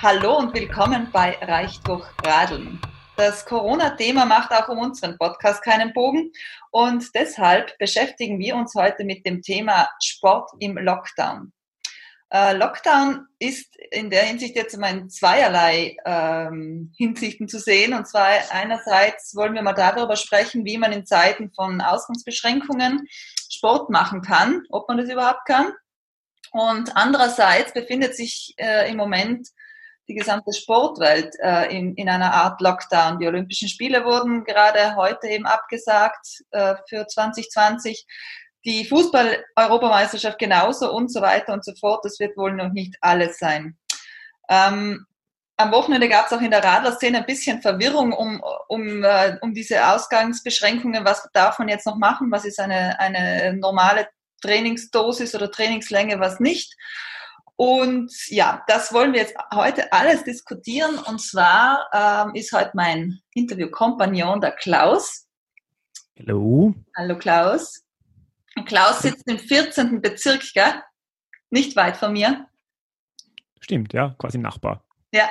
Hallo und willkommen bei Reich durch Radeln. Das Corona-Thema macht auch um unseren Podcast keinen Bogen und deshalb beschäftigen wir uns heute mit dem Thema Sport im Lockdown. Äh, Lockdown ist in der Hinsicht jetzt immer in zweierlei ähm, Hinsichten zu sehen. Und zwar einerseits wollen wir mal darüber sprechen, wie man in Zeiten von Ausgangsbeschränkungen Sport machen kann, ob man das überhaupt kann. Und andererseits befindet sich äh, im Moment die gesamte Sportwelt äh, in, in einer Art Lockdown. Die Olympischen Spiele wurden gerade heute eben abgesagt äh, für 2020. Die Fußball-Europameisterschaft genauso und so weiter und so fort. Das wird wohl noch nicht alles sein. Ähm, am Wochenende gab es auch in der Radlerszene ein bisschen Verwirrung um, um, äh, um diese Ausgangsbeschränkungen. Was darf man jetzt noch machen? Was ist eine, eine normale Trainingsdosis oder Trainingslänge, was nicht? Und ja, das wollen wir jetzt heute alles diskutieren. Und zwar ähm, ist heute mein Interviewkompagnon der Klaus. Hallo. Hallo Klaus. Klaus sitzt im 14. Bezirk, gell? Nicht weit von mir. Stimmt, ja, quasi Nachbar. Ja.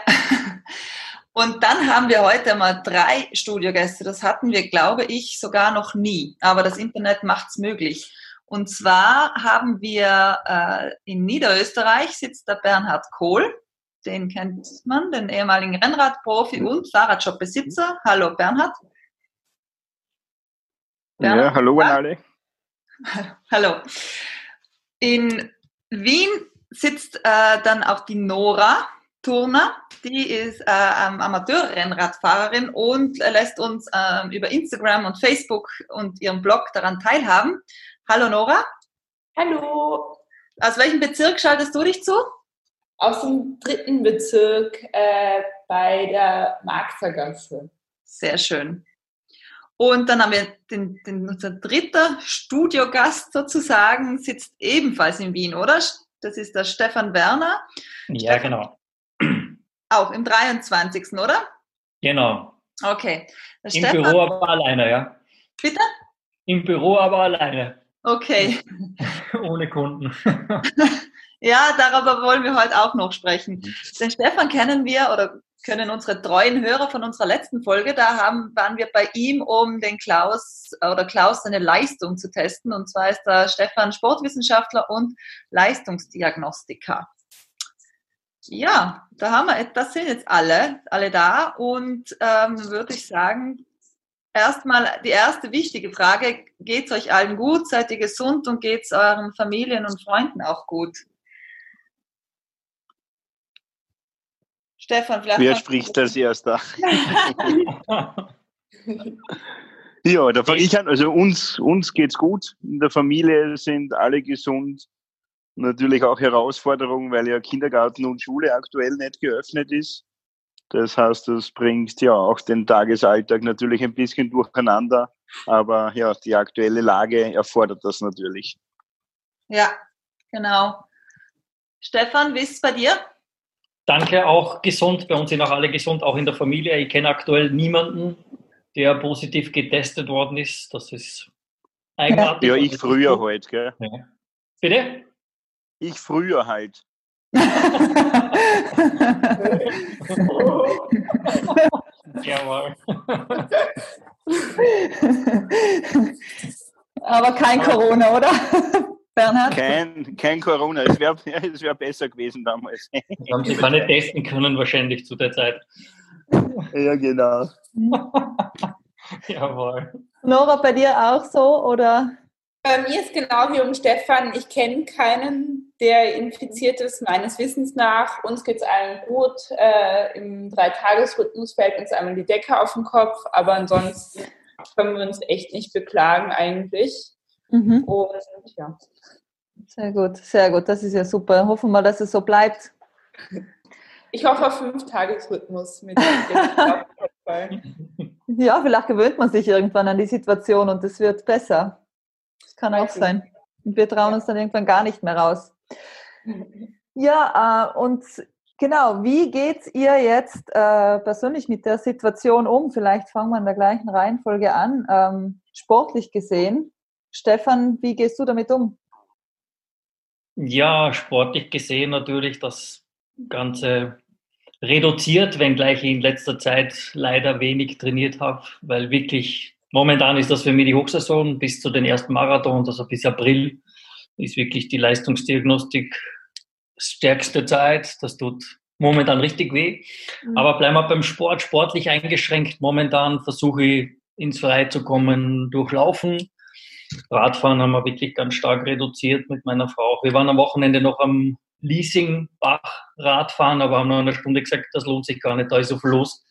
Und dann haben wir heute mal drei Studiogäste. Das hatten wir, glaube ich, sogar noch nie. Aber das Internet macht es möglich. Und zwar haben wir äh, in Niederösterreich sitzt der Bernhard Kohl. Den kennt man, den ehemaligen Rennradprofi und Fahrradshopbesitzer. Hallo Bernhard. Bernhard. Ja, hallo an alle. hallo. In Wien sitzt äh, dann auch die Nora Turner. Die ist äh, Amateurrennradfahrerin und lässt uns äh, über Instagram und Facebook und ihren Blog daran teilhaben. Hallo Nora. Hallo. Aus welchem Bezirk schaltest du dich zu? Aus dem dritten Bezirk äh, bei der Marxergasse. Sehr schön. Und dann haben wir den, den, unser dritter Studiogast sozusagen, sitzt ebenfalls in Wien, oder? Das ist der Stefan Werner. Ja, Stefan, genau. Auch im 23. oder? Genau. Okay. Der Im Stefan, Büro aber alleine, ja. Bitte? Im Büro aber alleine. Okay. Ohne Kunden. ja, darüber wollen wir heute auch noch sprechen. Den Stefan kennen wir oder können unsere treuen Hörer von unserer letzten Folge, da haben, waren wir bei ihm, um den Klaus oder Klaus seine Leistung zu testen. Und zwar ist der Stefan Sportwissenschaftler und Leistungsdiagnostiker. Ja, da haben wir, das sind jetzt alle, alle da und ähm, würde ich sagen, erstmal die erste wichtige Frage. Geht es euch allen gut? Seid ihr gesund und geht es euren Familien und Freunden auch gut? Stefan, vielleicht. Wer spricht als erster? ja, da fange ich an. Also uns, uns es gut. In der Familie sind alle gesund. Natürlich auch Herausforderungen, weil ja Kindergarten und Schule aktuell nicht geöffnet ist. Das heißt, das bringt ja auch den Tagesalltag natürlich ein bisschen durcheinander. Aber ja, die aktuelle Lage erfordert das natürlich. Ja, genau. Stefan, wie ist es bei dir? Danke, auch gesund. Bei uns sind auch alle gesund, auch in der Familie. Ich kenne aktuell niemanden, der positiv getestet worden ist. Das ist eigenartig. Ja, ich früher halt, gell? Ja. Bitte? Ich früher halt. Jawohl. Aber kein Corona, oder? Bernhard? Kein, kein Corona, es wäre es wär besser gewesen damals. Haben Sie gar nicht testen können, wahrscheinlich zu der Zeit. Ja, genau. Jawohl. Nora, bei dir auch so, oder? Bei mir ist genau wie um Stefan, ich kenne keinen, der infiziert ist, meines Wissens nach. Uns geht es allen gut. Äh, Im Dreitagesrhythmus fällt uns einmal die Decke auf den Kopf, aber ansonsten können wir uns echt nicht beklagen eigentlich. Mhm. Und ja. Sehr gut, sehr gut. Das ist ja super. Hoffen wir, dass es so bleibt. Ich hoffe auf fünf Tagesrhythmus mit Ja, vielleicht gewöhnt man sich irgendwann an die Situation und es wird besser. Das kann auch sein. Und wir trauen uns dann irgendwann gar nicht mehr raus. Ja, äh, und genau, wie geht ihr jetzt äh, persönlich mit der Situation um? Vielleicht fangen wir in der gleichen Reihenfolge an. Ähm, sportlich gesehen, Stefan, wie gehst du damit um? Ja, sportlich gesehen natürlich das ganze reduziert, wenngleich ich in letzter Zeit leider wenig trainiert habe, weil wirklich momentan ist das für mich die Hochsaison bis zu den ersten Marathons, also bis April ist wirklich die Leistungsdiagnostik stärkste Zeit. Das tut momentan richtig weh. Mhm. Aber bleiben wir beim Sport, sportlich eingeschränkt. Momentan versuche ich ins Freie zu kommen durch Laufen. Radfahren haben wir wirklich ganz stark reduziert mit meiner Frau. Wir waren am Wochenende noch am Leasingbach Radfahren, aber haben nach einer Stunde gesagt, das lohnt sich gar nicht, da ist so viel los.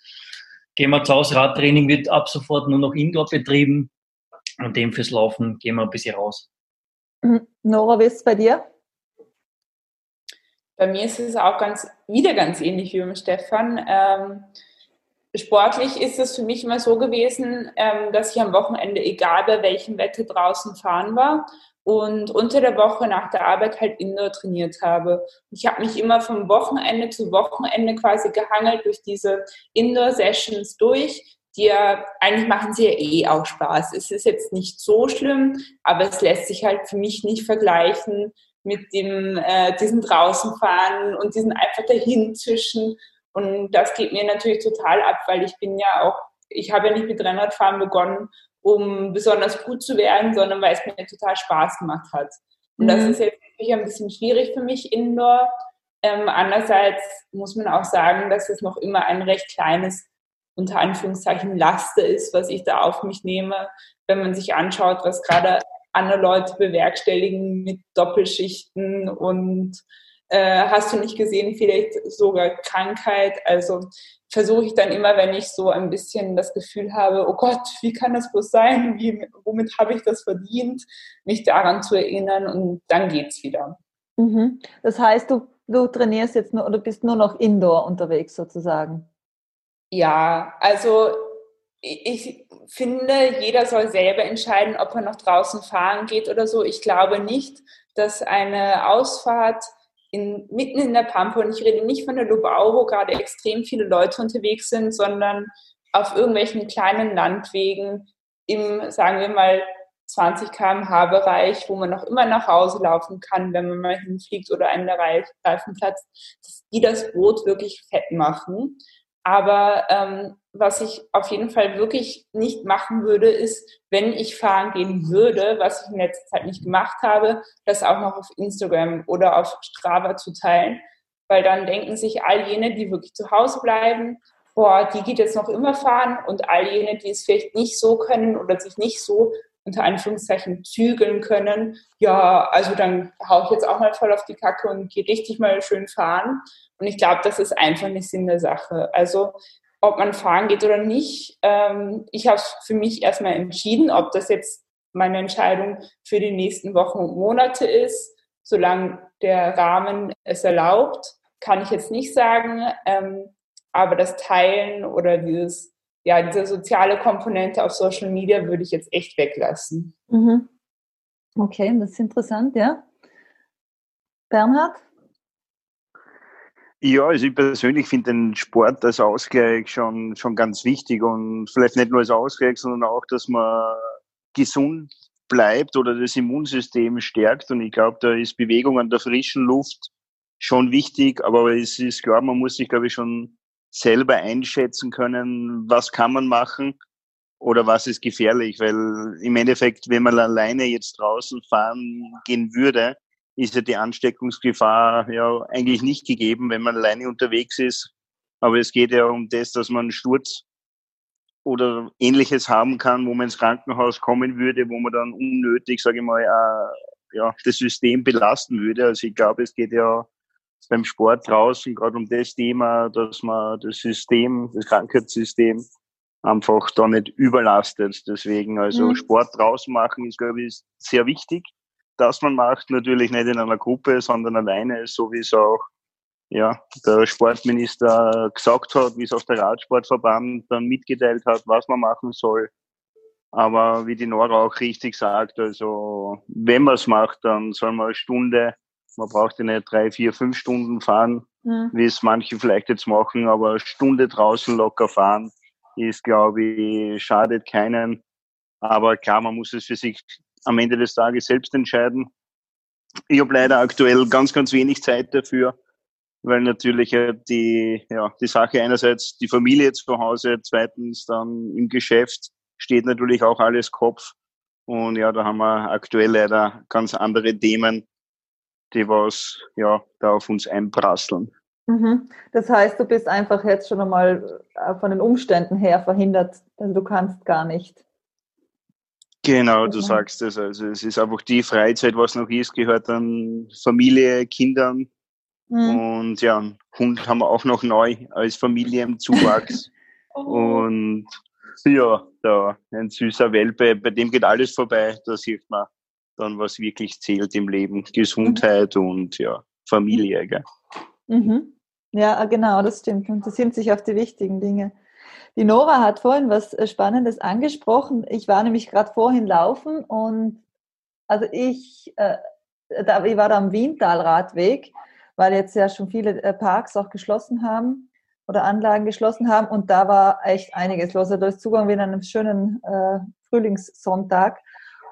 Gehen wir zu Hause, Radtraining wird ab sofort nur noch Indoor betrieben und dem fürs Laufen gehen wir ein bisschen raus. Mhm. Nora, wie ist es bei dir? Bei mir ist es auch ganz, wieder ganz ähnlich wie beim Stefan. Ähm, sportlich ist es für mich immer so gewesen, ähm, dass ich am Wochenende, egal bei welchem Wetter draußen fahren war, und unter der Woche nach der Arbeit halt Indoor trainiert habe. Ich habe mich immer vom Wochenende zu Wochenende quasi gehangelt durch diese Indoor-Sessions durch, die ja, eigentlich machen sie ja eh auch Spaß. Es ist jetzt nicht so schlimm, aber es lässt sich halt für mich nicht vergleichen mit dem, äh, diesem draußenfahren und diesen einfach dahin zwischen. Und das geht mir natürlich total ab, weil ich bin ja auch, ich habe ja nicht mit Rennradfahren begonnen, um besonders gut zu werden, sondern weil es mir total Spaß gemacht hat. Und mhm. das ist jetzt wirklich ein bisschen schwierig für mich indoor. Ähm, andererseits muss man auch sagen, dass es noch immer ein recht kleines, unter Anführungszeichen, Laster ist, was ich da auf mich nehme, wenn man sich anschaut, was gerade andere Leute bewerkstelligen mit Doppelschichten und äh, hast du nicht gesehen, vielleicht sogar Krankheit. Also versuche ich dann immer, wenn ich so ein bisschen das Gefühl habe, oh Gott, wie kann das bloß sein? Wie, womit habe ich das verdient? Mich daran zu erinnern und dann geht's wieder. Mhm. Das heißt, du, du trainierst jetzt nur oder bist nur noch indoor unterwegs sozusagen? Ja, also ich finde, jeder soll selber entscheiden, ob er noch draußen fahren geht oder so. Ich glaube nicht, dass eine Ausfahrt in, mitten in der Pampa, und ich rede nicht von der Lubau, wo gerade extrem viele Leute unterwegs sind, sondern auf irgendwelchen kleinen Landwegen im, sagen wir mal, 20 km/h Bereich, wo man noch immer nach Hause laufen kann, wenn man mal hinfliegt oder einen der Reifen dass die das Boot wirklich fett machen. Aber ähm, was ich auf jeden Fall wirklich nicht machen würde, ist, wenn ich fahren gehen würde, was ich in letzter Zeit nicht gemacht habe, das auch noch auf Instagram oder auf Strava zu teilen. Weil dann denken sich all jene, die wirklich zu Hause bleiben, boah, die geht jetzt noch immer fahren und all jene, die es vielleicht nicht so können oder sich nicht so unter Anführungszeichen zügeln können, ja, also dann hau ich jetzt auch mal voll auf die Kacke und gehe richtig mal schön fahren. Und ich glaube, das ist einfach nicht Sinn der Sache. Also ob man fahren geht oder nicht. Ähm, ich habe für mich erstmal entschieden, ob das jetzt meine Entscheidung für die nächsten Wochen und Monate ist. Solange der Rahmen es erlaubt, kann ich jetzt nicht sagen. Ähm, aber das Teilen oder dieses, ja, diese soziale Komponente auf Social Media würde ich jetzt echt weglassen. Mhm. Okay, das ist interessant, ja. Bernhard? Ja, also ich persönlich finde den Sport als Ausgleich schon, schon ganz wichtig und vielleicht nicht nur als Ausgleich, sondern auch, dass man gesund bleibt oder das Immunsystem stärkt. Und ich glaube, da ist Bewegung an der frischen Luft schon wichtig, aber es ist klar, man muss sich, glaube ich, schon selber einschätzen können, was kann man machen oder was ist gefährlich, weil im Endeffekt, wenn man alleine jetzt draußen fahren gehen würde, ist ja die Ansteckungsgefahr ja eigentlich nicht gegeben, wenn man alleine unterwegs ist. Aber es geht ja um das, dass man einen Sturz oder ähnliches haben kann, wo man ins Krankenhaus kommen würde, wo man dann unnötig, sage ich mal, äh, ja, das System belasten würde. Also ich glaube, es geht ja beim Sport draußen gerade um das Thema, dass man das System, das Krankheitssystem einfach da nicht überlastet. Deswegen, also mhm. Sport draußen machen ist, glaube ich, sehr wichtig das man macht, natürlich nicht in einer Gruppe, sondern alleine, so wie es auch ja, der Sportminister gesagt hat, wie es auch der Radsportverband dann mitgeteilt hat, was man machen soll. Aber wie die Nora auch richtig sagt, also wenn man es macht, dann soll man eine Stunde, man braucht ja nicht drei, vier, fünf Stunden fahren, mhm. wie es manche vielleicht jetzt machen, aber eine Stunde draußen locker fahren ist, glaube ich, schadet keinen. Aber klar, man muss es für sich am Ende des Tages selbst entscheiden. Ich habe leider aktuell ganz, ganz wenig Zeit dafür, weil natürlich die, ja, die Sache einerseits die Familie zu Hause, zweitens dann im Geschäft steht natürlich auch alles Kopf. Und ja, da haben wir aktuell leider ganz andere Themen, die was ja da auf uns einprasseln. Mhm. Das heißt, du bist einfach jetzt schon einmal äh, von den Umständen her verhindert, also du kannst gar nicht. Genau, du sagst es. Also es ist einfach die Freizeit, was noch ist, gehört dann Familie, Kindern. Mhm. Und ja, einen Hund haben wir auch noch neu als Familie im Zuwachs. oh. Und ja, da ein süßer Welpe, bei dem geht alles vorbei. Da sieht man dann, was wirklich zählt im Leben. Gesundheit mhm. und ja, Familie. Gell? Mhm. Ja, genau, das stimmt. Und das sind sich auf die wichtigen Dinge. Die Nora hat vorhin was äh, Spannendes angesprochen. Ich war nämlich gerade vorhin laufen und also ich, äh, da, ich war da am Wientalradweg, weil jetzt ja schon viele äh, Parks auch geschlossen haben oder Anlagen geschlossen haben und da war echt einiges los. Also da ist Zugang wie an einem schönen äh, Frühlingssonntag.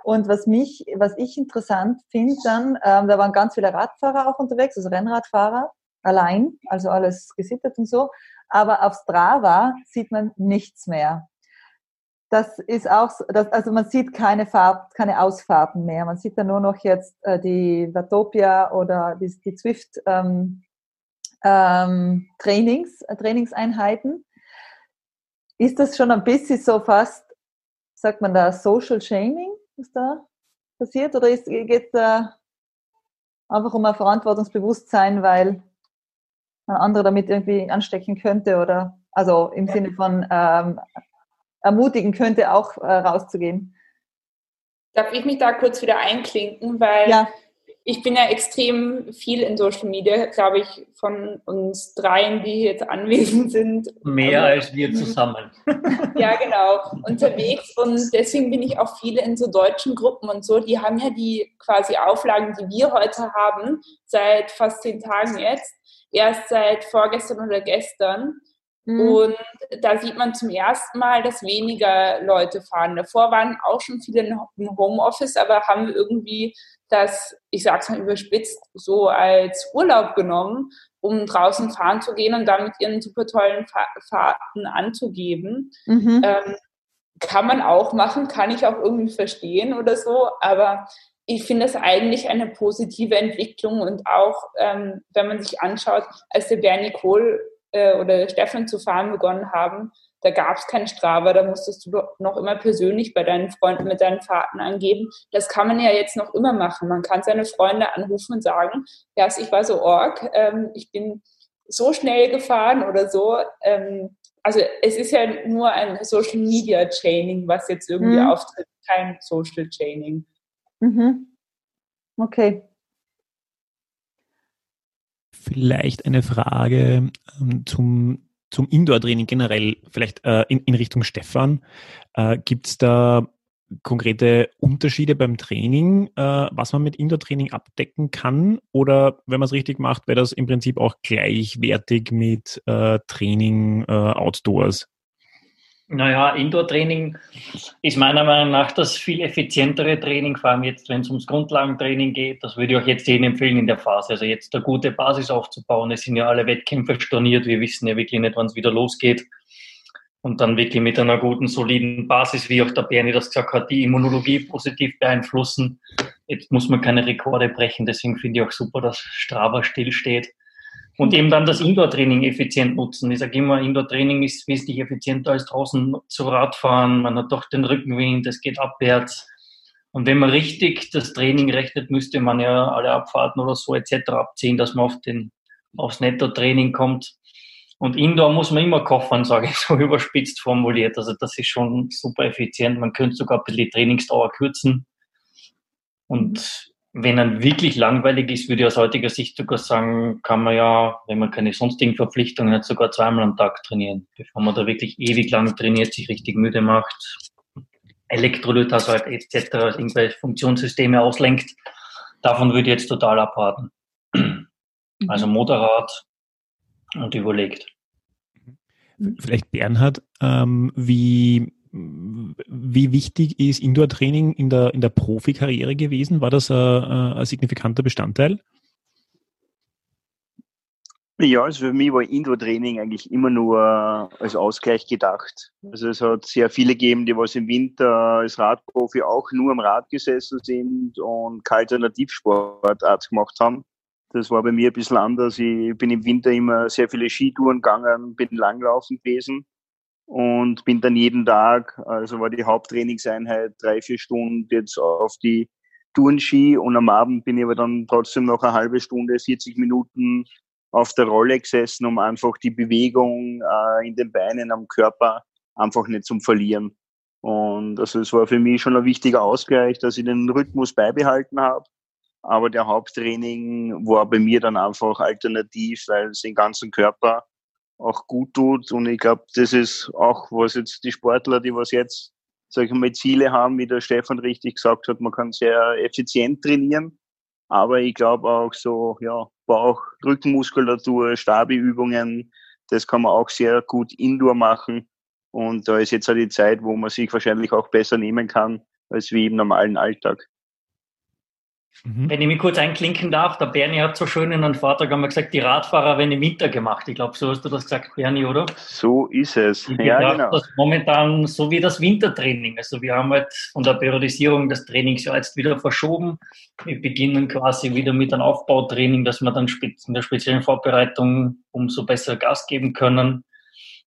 Und was mich, was ich interessant finde dann, ähm, da waren ganz viele Radfahrer auch unterwegs, also Rennradfahrer allein, also alles gesittet und so. Aber auf Strava sieht man nichts mehr. Das ist auch, das, also man sieht keine Farb, keine Ausfahrten mehr. Man sieht dann nur noch jetzt äh, die Vatopia oder die, die Zwift ähm, ähm, Trainings, äh, Trainingseinheiten. Ist das schon ein bisschen so fast, sagt man da, Social Shaming, was da passiert? Oder geht es da einfach um ein Verantwortungsbewusstsein, weil ein anderer damit irgendwie anstecken könnte oder also im Sinne von ähm, ermutigen könnte, auch äh, rauszugehen. Darf ich mich da kurz wieder einklinken, weil ja. ich bin ja extrem viel in Social Media, glaube ich, von uns dreien, die hier jetzt anwesend sind. Mehr also, als wir zusammen. ja, genau, unterwegs und deswegen bin ich auch viele in so deutschen Gruppen und so, die haben ja die quasi Auflagen, die wir heute haben, seit fast zehn Tagen jetzt erst seit vorgestern oder gestern. Mhm. Und da sieht man zum ersten Mal, dass weniger Leute fahren. Davor waren auch schon viele im Homeoffice, aber haben irgendwie das, ich sag's mal überspitzt, so als Urlaub genommen, um draußen fahren zu gehen und damit ihren super tollen Fahrten anzugeben. Mhm. Ähm, kann man auch machen, kann ich auch irgendwie verstehen oder so, aber ich finde es eigentlich eine positive Entwicklung und auch, ähm, wenn man sich anschaut, als der Bernie Kohl äh, oder Stefan zu fahren begonnen haben, da gab es kein Strava, da musstest du noch immer persönlich bei deinen Freunden mit deinen Fahrten angeben. Das kann man ja jetzt noch immer machen. Man kann seine Freunde anrufen und sagen, ja, ich war so org, ähm, ich bin so schnell gefahren oder so. Ähm, also es ist ja nur ein Social Media Chaining, was jetzt irgendwie mhm. auftritt, kein Social Chaining. Mhm. Okay. Vielleicht eine Frage ähm, zum, zum Indoor-Training generell, vielleicht äh, in, in Richtung Stefan. Äh, Gibt es da konkrete Unterschiede beim Training, äh, was man mit Indoor-Training abdecken kann? Oder wenn man es richtig macht, wäre das im Prinzip auch gleichwertig mit äh, Training äh, outdoors? Naja, Indoor-Training ist meiner Meinung nach das viel effizientere Training, vor allem jetzt, wenn es ums Grundlagentraining geht. Das würde ich auch jetzt jedem empfehlen in der Phase. Also jetzt eine gute Basis aufzubauen. Es sind ja alle Wettkämpfe storniert. Wir wissen ja wirklich nicht, wann es wieder losgeht. Und dann wirklich mit einer guten, soliden Basis, wie auch der Bernie das gesagt hat, die Immunologie positiv beeinflussen. Jetzt muss man keine Rekorde brechen. Deswegen finde ich auch super, dass Strava stillsteht und eben dann das Indoor-Training effizient nutzen. Ich sage immer, Indoor-Training ist wesentlich effizienter als draußen zu Radfahren. Man hat doch den Rückenwind, es geht abwärts. Und wenn man richtig das Training rechnet, müsste man ja alle Abfahrten oder so etc. abziehen, dass man auf den, aufs Netto-Training kommt. Und Indoor muss man immer koffern, sage ich so überspitzt formuliert. Also das ist schon super effizient. Man könnte sogar ein bisschen die Trainingsdauer kürzen. Und wenn dann wirklich langweilig ist, würde ich aus heutiger Sicht sogar sagen, kann man ja, wenn man keine sonstigen Verpflichtungen hat, sogar zweimal am Tag trainieren, bevor man da wirklich ewig lang trainiert, sich richtig müde macht, Elektrolythaushalt etc., irgendwelche Funktionssysteme auslenkt. Davon würde ich jetzt total abraten. Mhm. Also moderat und überlegt. Vielleicht Bernhard, ähm, wie wie wichtig ist Indoor-Training in der, in der Profikarriere gewesen? War das ein, ein signifikanter Bestandteil? Ja, also für mich war Indoor-Training eigentlich immer nur als Ausgleich gedacht. Also es hat sehr viele gegeben, die was im Winter als Radprofi auch nur am Rad gesessen sind und keine Alternativsportart gemacht haben. Das war bei mir ein bisschen anders. Ich bin im Winter immer sehr viele Skitouren gegangen, bin langlaufen gewesen und bin dann jeden Tag, also war die Haupttrainingseinheit drei, vier Stunden jetzt auf die Tourenski und am Abend bin ich aber dann trotzdem noch eine halbe Stunde, 40 Minuten auf der Rolle gesessen, um einfach die Bewegung äh, in den Beinen, am Körper einfach nicht zum Verlieren. Und also es war für mich schon ein wichtiger Ausgleich, dass ich den Rhythmus beibehalten habe. Aber der Haupttraining war bei mir dann einfach alternativ, weil es den ganzen Körper auch gut tut. Und ich glaube, das ist auch, was jetzt die Sportler, die was jetzt, sag ich mal, Ziele haben, wie der Stefan richtig gesagt hat, man kann sehr effizient trainieren. Aber ich glaube auch so, ja, Bauch, Rückenmuskulatur, Stabi-Übungen, das kann man auch sehr gut indoor machen. Und da ist jetzt auch die Zeit, wo man sich wahrscheinlich auch besser nehmen kann, als wie im normalen Alltag. Mhm. Wenn ich mich kurz einklinken darf, der Bernie hat so schön in einem Vortrag einmal gesagt, die Radfahrer werden im Winter gemacht. Ich glaube, so hast du das gesagt, Bernie, oder? So ist es. Ich ja, genau. Das momentan so wie das Wintertraining. Also wir haben halt von der Periodisierung des Trainings ja jetzt wieder verschoben. Wir beginnen quasi wieder mit einem Aufbautraining, dass wir dann in der speziellen Vorbereitung umso besser Gas geben können.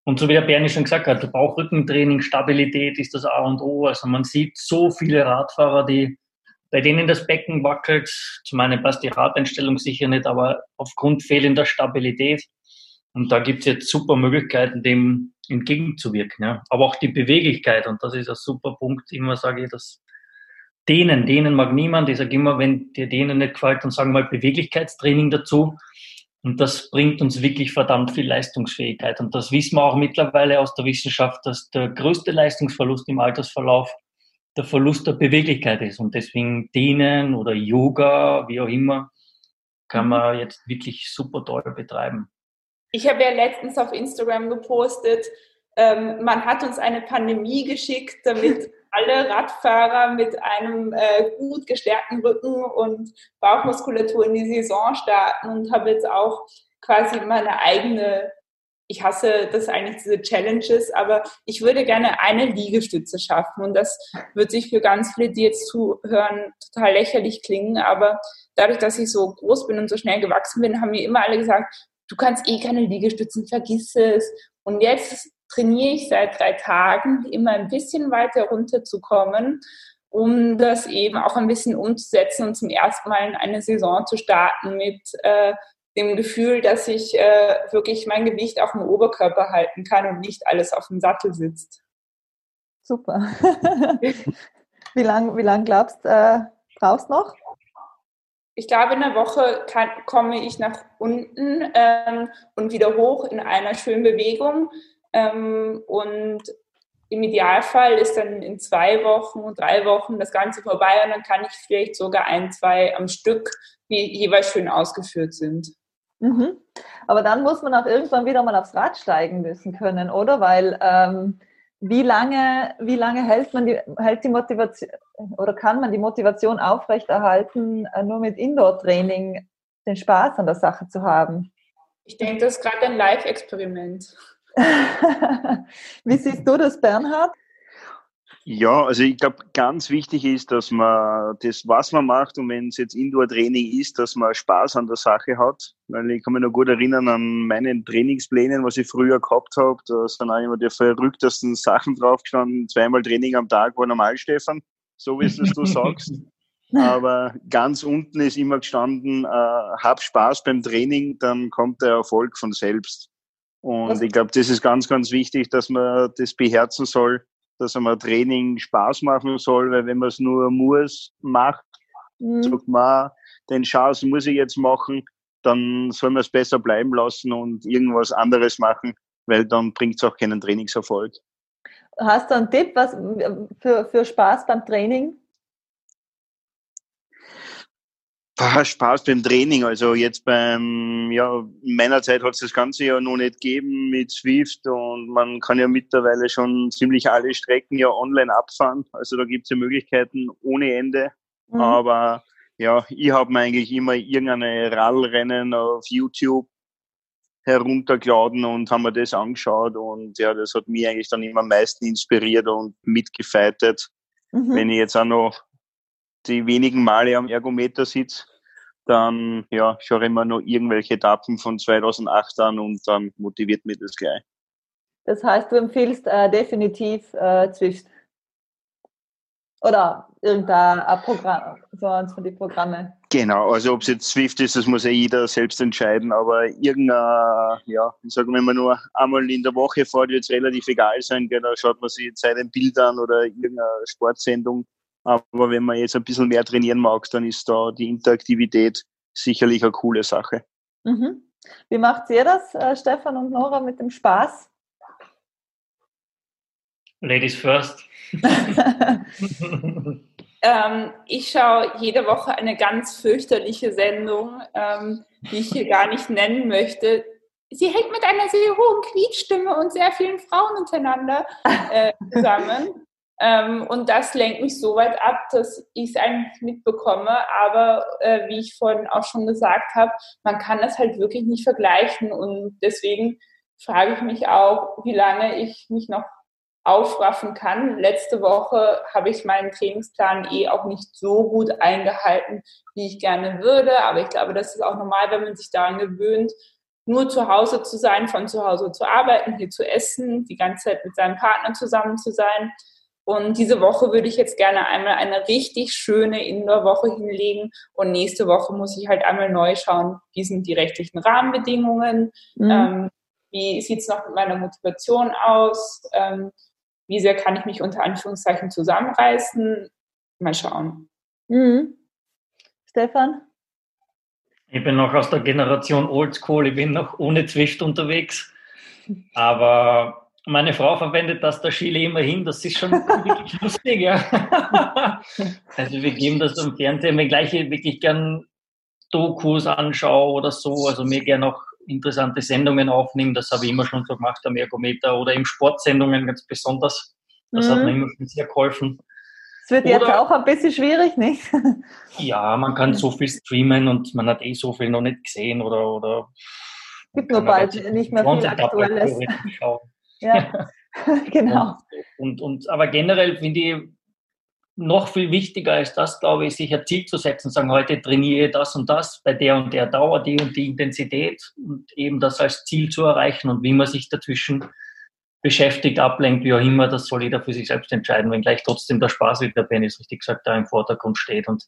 Und so wie der Bernie schon gesagt hat, Bauchrückentraining, Stabilität ist das A und O. Also man sieht so viele Radfahrer, die bei denen das Becken wackelt. Zum einen passt die Radeinstellung sicher nicht, aber aufgrund fehlender Stabilität. Und da gibt es jetzt super Möglichkeiten, dem entgegenzuwirken. Ja. Aber auch die Beweglichkeit, und das ist ein super Punkt, immer sage ich, dass denen, denen mag niemand. Ich sage immer, wenn dir denen nicht gefällt, dann sagen wir mal Beweglichkeitstraining dazu. Und das bringt uns wirklich verdammt viel Leistungsfähigkeit. Und das wissen wir auch mittlerweile aus der Wissenschaft, dass der größte Leistungsverlust im Altersverlauf der Verlust der Beweglichkeit ist. Und deswegen Dehnen oder Yoga, wie auch immer, kann mhm. man jetzt wirklich super toll betreiben. Ich habe ja letztens auf Instagram gepostet, ähm, man hat uns eine Pandemie geschickt, damit alle Radfahrer mit einem äh, gut gestärkten Rücken und Bauchmuskulatur in die Saison starten und habe jetzt auch quasi meine eigene ich hasse das eigentlich, diese Challenges, aber ich würde gerne eine Liegestütze schaffen. Und das wird sich für ganz viele, die jetzt zuhören, total lächerlich klingen. Aber dadurch, dass ich so groß bin und so schnell gewachsen bin, haben mir immer alle gesagt, du kannst eh keine Liegestützen, vergiss es. Und jetzt trainiere ich seit drei Tagen, immer ein bisschen weiter runterzukommen, um das eben auch ein bisschen umzusetzen und zum ersten Mal in eine Saison zu starten mit äh, dem Gefühl, dass ich äh, wirklich mein Gewicht auf dem Oberkörper halten kann und nicht alles auf dem Sattel sitzt. Super. wie lange wie lang glaubst du, äh, brauchst noch? Ich glaube, in einer Woche kann, komme ich nach unten ähm, und wieder hoch in einer schönen Bewegung. Ähm, und im Idealfall ist dann in zwei Wochen, drei Wochen das Ganze vorbei und dann kann ich vielleicht sogar ein, zwei am Stück, die jeweils schön ausgeführt sind. Mhm. Aber dann muss man auch irgendwann wieder mal aufs Rad steigen müssen können, oder? Weil ähm, wie lange, wie lange hält man die, hält die Motivation oder kann man die Motivation aufrechterhalten, äh, nur mit Indoor-Training den Spaß an der Sache zu haben? Ich denke, das ist gerade ein Live-Experiment. wie siehst du das, Bernhard? Ja, also ich glaube, ganz wichtig ist, dass man das, was man macht und wenn es jetzt Indoor-Training ist, dass man Spaß an der Sache hat. Weil ich kann mich noch gut erinnern an meinen Trainingsplänen, was ich früher gehabt habe. Da sind auch immer die verrücktesten Sachen draufgestanden. Zweimal Training am Tag war normal, Stefan, so wie es du sagst. Aber ganz unten ist immer gestanden, äh, hab Spaß beim Training, dann kommt der Erfolg von selbst. Und ich glaube, das ist ganz, ganz wichtig, dass man das beherzen soll dass einmal Training Spaß machen soll, weil wenn man es nur muss, macht, mhm. sagt man, den Chance muss ich jetzt machen, dann soll man es besser bleiben lassen und irgendwas anderes machen, weil dann bringt es auch keinen Trainingserfolg. Hast du einen Tipp was für, für Spaß beim Training? Spaß beim Training. Also jetzt beim, ja, in meiner Zeit hat es das Ganze ja noch nicht gegeben mit Swift und man kann ja mittlerweile schon ziemlich alle Strecken ja online abfahren. Also da gibt es ja Möglichkeiten ohne Ende. Mhm. Aber ja, ich habe mir eigentlich immer irgendeine Radlrennen auf YouTube heruntergeladen und haben mir das angeschaut und ja, das hat mich eigentlich dann immer am meisten inspiriert und mitgefeitet. Mhm. Wenn ich jetzt auch noch die wenigen Male am Ergometer sitze, dann ja, schaue ich immer noch irgendwelche Etappen von 2008 an und dann motiviert mich das gleich. Das heißt, du empfiehlst äh, definitiv äh, Zwift. Oder irgendein Programm, so eins von den Programmen. Genau, also ob es jetzt Swift ist, das muss ja jeder selbst entscheiden, aber irgendein, ja, sagen wir mal nur einmal in der Woche fährt jetzt relativ egal sein, gell, da schaut man sich seinen Bild an oder irgendeine Sportsendung. Aber wenn man jetzt ein bisschen mehr trainieren mag, dann ist da die Interaktivität sicherlich eine coole Sache. Mhm. Wie macht ihr das, äh, Stefan und Nora, mit dem Spaß? Ladies first. ähm, ich schaue jede Woche eine ganz fürchterliche Sendung, ähm, die ich hier gar nicht nennen möchte. Sie hängt mit einer sehr hohen Quietstimme und sehr vielen Frauen untereinander äh, zusammen. Ähm, und das lenkt mich so weit ab, dass ich es eigentlich mitbekomme. Aber äh, wie ich vorhin auch schon gesagt habe, man kann es halt wirklich nicht vergleichen. Und deswegen frage ich mich auch, wie lange ich mich noch aufraffen kann. Letzte Woche habe ich meinen Trainingsplan eh auch nicht so gut eingehalten, wie ich gerne würde. Aber ich glaube, das ist auch normal, wenn man sich daran gewöhnt, nur zu Hause zu sein, von zu Hause zu arbeiten, hier zu essen, die ganze Zeit mit seinem Partner zusammen zu sein. Und diese Woche würde ich jetzt gerne einmal eine richtig schöne Indoor-Woche hinlegen. Und nächste Woche muss ich halt einmal neu schauen, wie sind die rechtlichen Rahmenbedingungen, mhm. ähm, wie sieht es noch mit meiner Motivation aus, ähm, wie sehr kann ich mich unter Anführungszeichen zusammenreißen. Mal schauen. Mhm. Stefan? Ich bin noch aus der Generation Oldschool, ich bin noch ohne Zwift unterwegs. Aber meine Frau verwendet das der Chile immer hin, das ist schon wirklich lustig. Ja. Also wir geben das am Fernsehen, wenn gleich wirklich gern Dokus anschaue oder so, also mir gerne auch interessante Sendungen aufnehmen. Das habe ich immer schon so gemacht am Ergometer oder im Sportsendungen ganz besonders. Das mhm. hat mir immer schon sehr geholfen. Es wird oder, jetzt auch ein bisschen schwierig, nicht? Ja, man kann so viel streamen und man hat eh so viel noch nicht gesehen oder. oder gibt nur bald nicht mehr viel Aktuelles. Ja, genau. Und, und, und, aber generell finde ich, noch viel wichtiger als das, glaube ich, sich ein Ziel zu setzen, sagen, heute trainiere ich das und das bei der und der Dauer, die und die Intensität und eben das als Ziel zu erreichen und wie man sich dazwischen beschäftigt, ablenkt, wie auch immer, das soll jeder für sich selbst entscheiden, wenngleich trotzdem der Spaß, wie der Penis richtig gesagt, da im Vordergrund steht. Und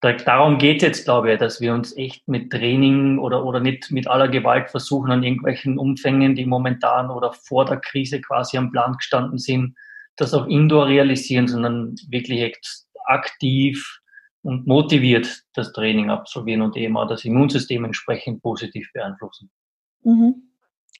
darum geht es jetzt, glaube ich, dass wir uns echt mit Training oder, oder nicht mit aller Gewalt versuchen, an irgendwelchen Umfängen, die momentan oder vor der Krise quasi am Plan gestanden sind, das auch indoor realisieren, sondern wirklich aktiv und motiviert das Training absolvieren und eben auch das Immunsystem entsprechend positiv beeinflussen. Mhm.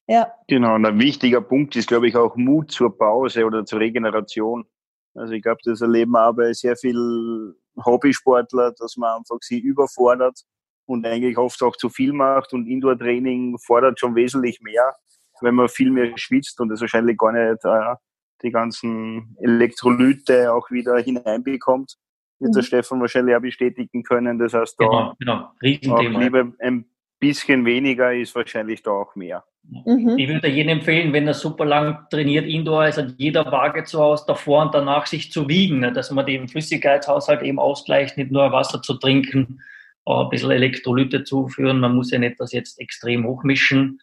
Ja. Genau, und ein wichtiger Punkt ist, glaube ich, auch Mut zur Pause oder zur Regeneration. Also ich glaube, das erleben bei sehr vielen Hobbysportler, dass man einfach sie überfordert und eigentlich oft auch zu viel macht und Indoor-Training fordert schon wesentlich mehr, wenn man viel mehr schwitzt und das wahrscheinlich gar nicht äh, die ganzen Elektrolyte auch wieder hineinbekommt, wird mhm. der Stefan wahrscheinlich auch bestätigen können. Das heißt, da genau, genau. auch lieber ein bisschen weniger ist wahrscheinlich da auch mehr. Mhm. Ich würde jedem empfehlen, wenn er super lang trainiert, Indoor ist, an jeder Waage zu Hause davor und danach sich zu wiegen, ne, dass man den Flüssigkeitshaushalt eben ausgleicht, nicht nur Wasser zu trinken, ein bisschen Elektrolyte zuführen. Man muss ja nicht das jetzt extrem hochmischen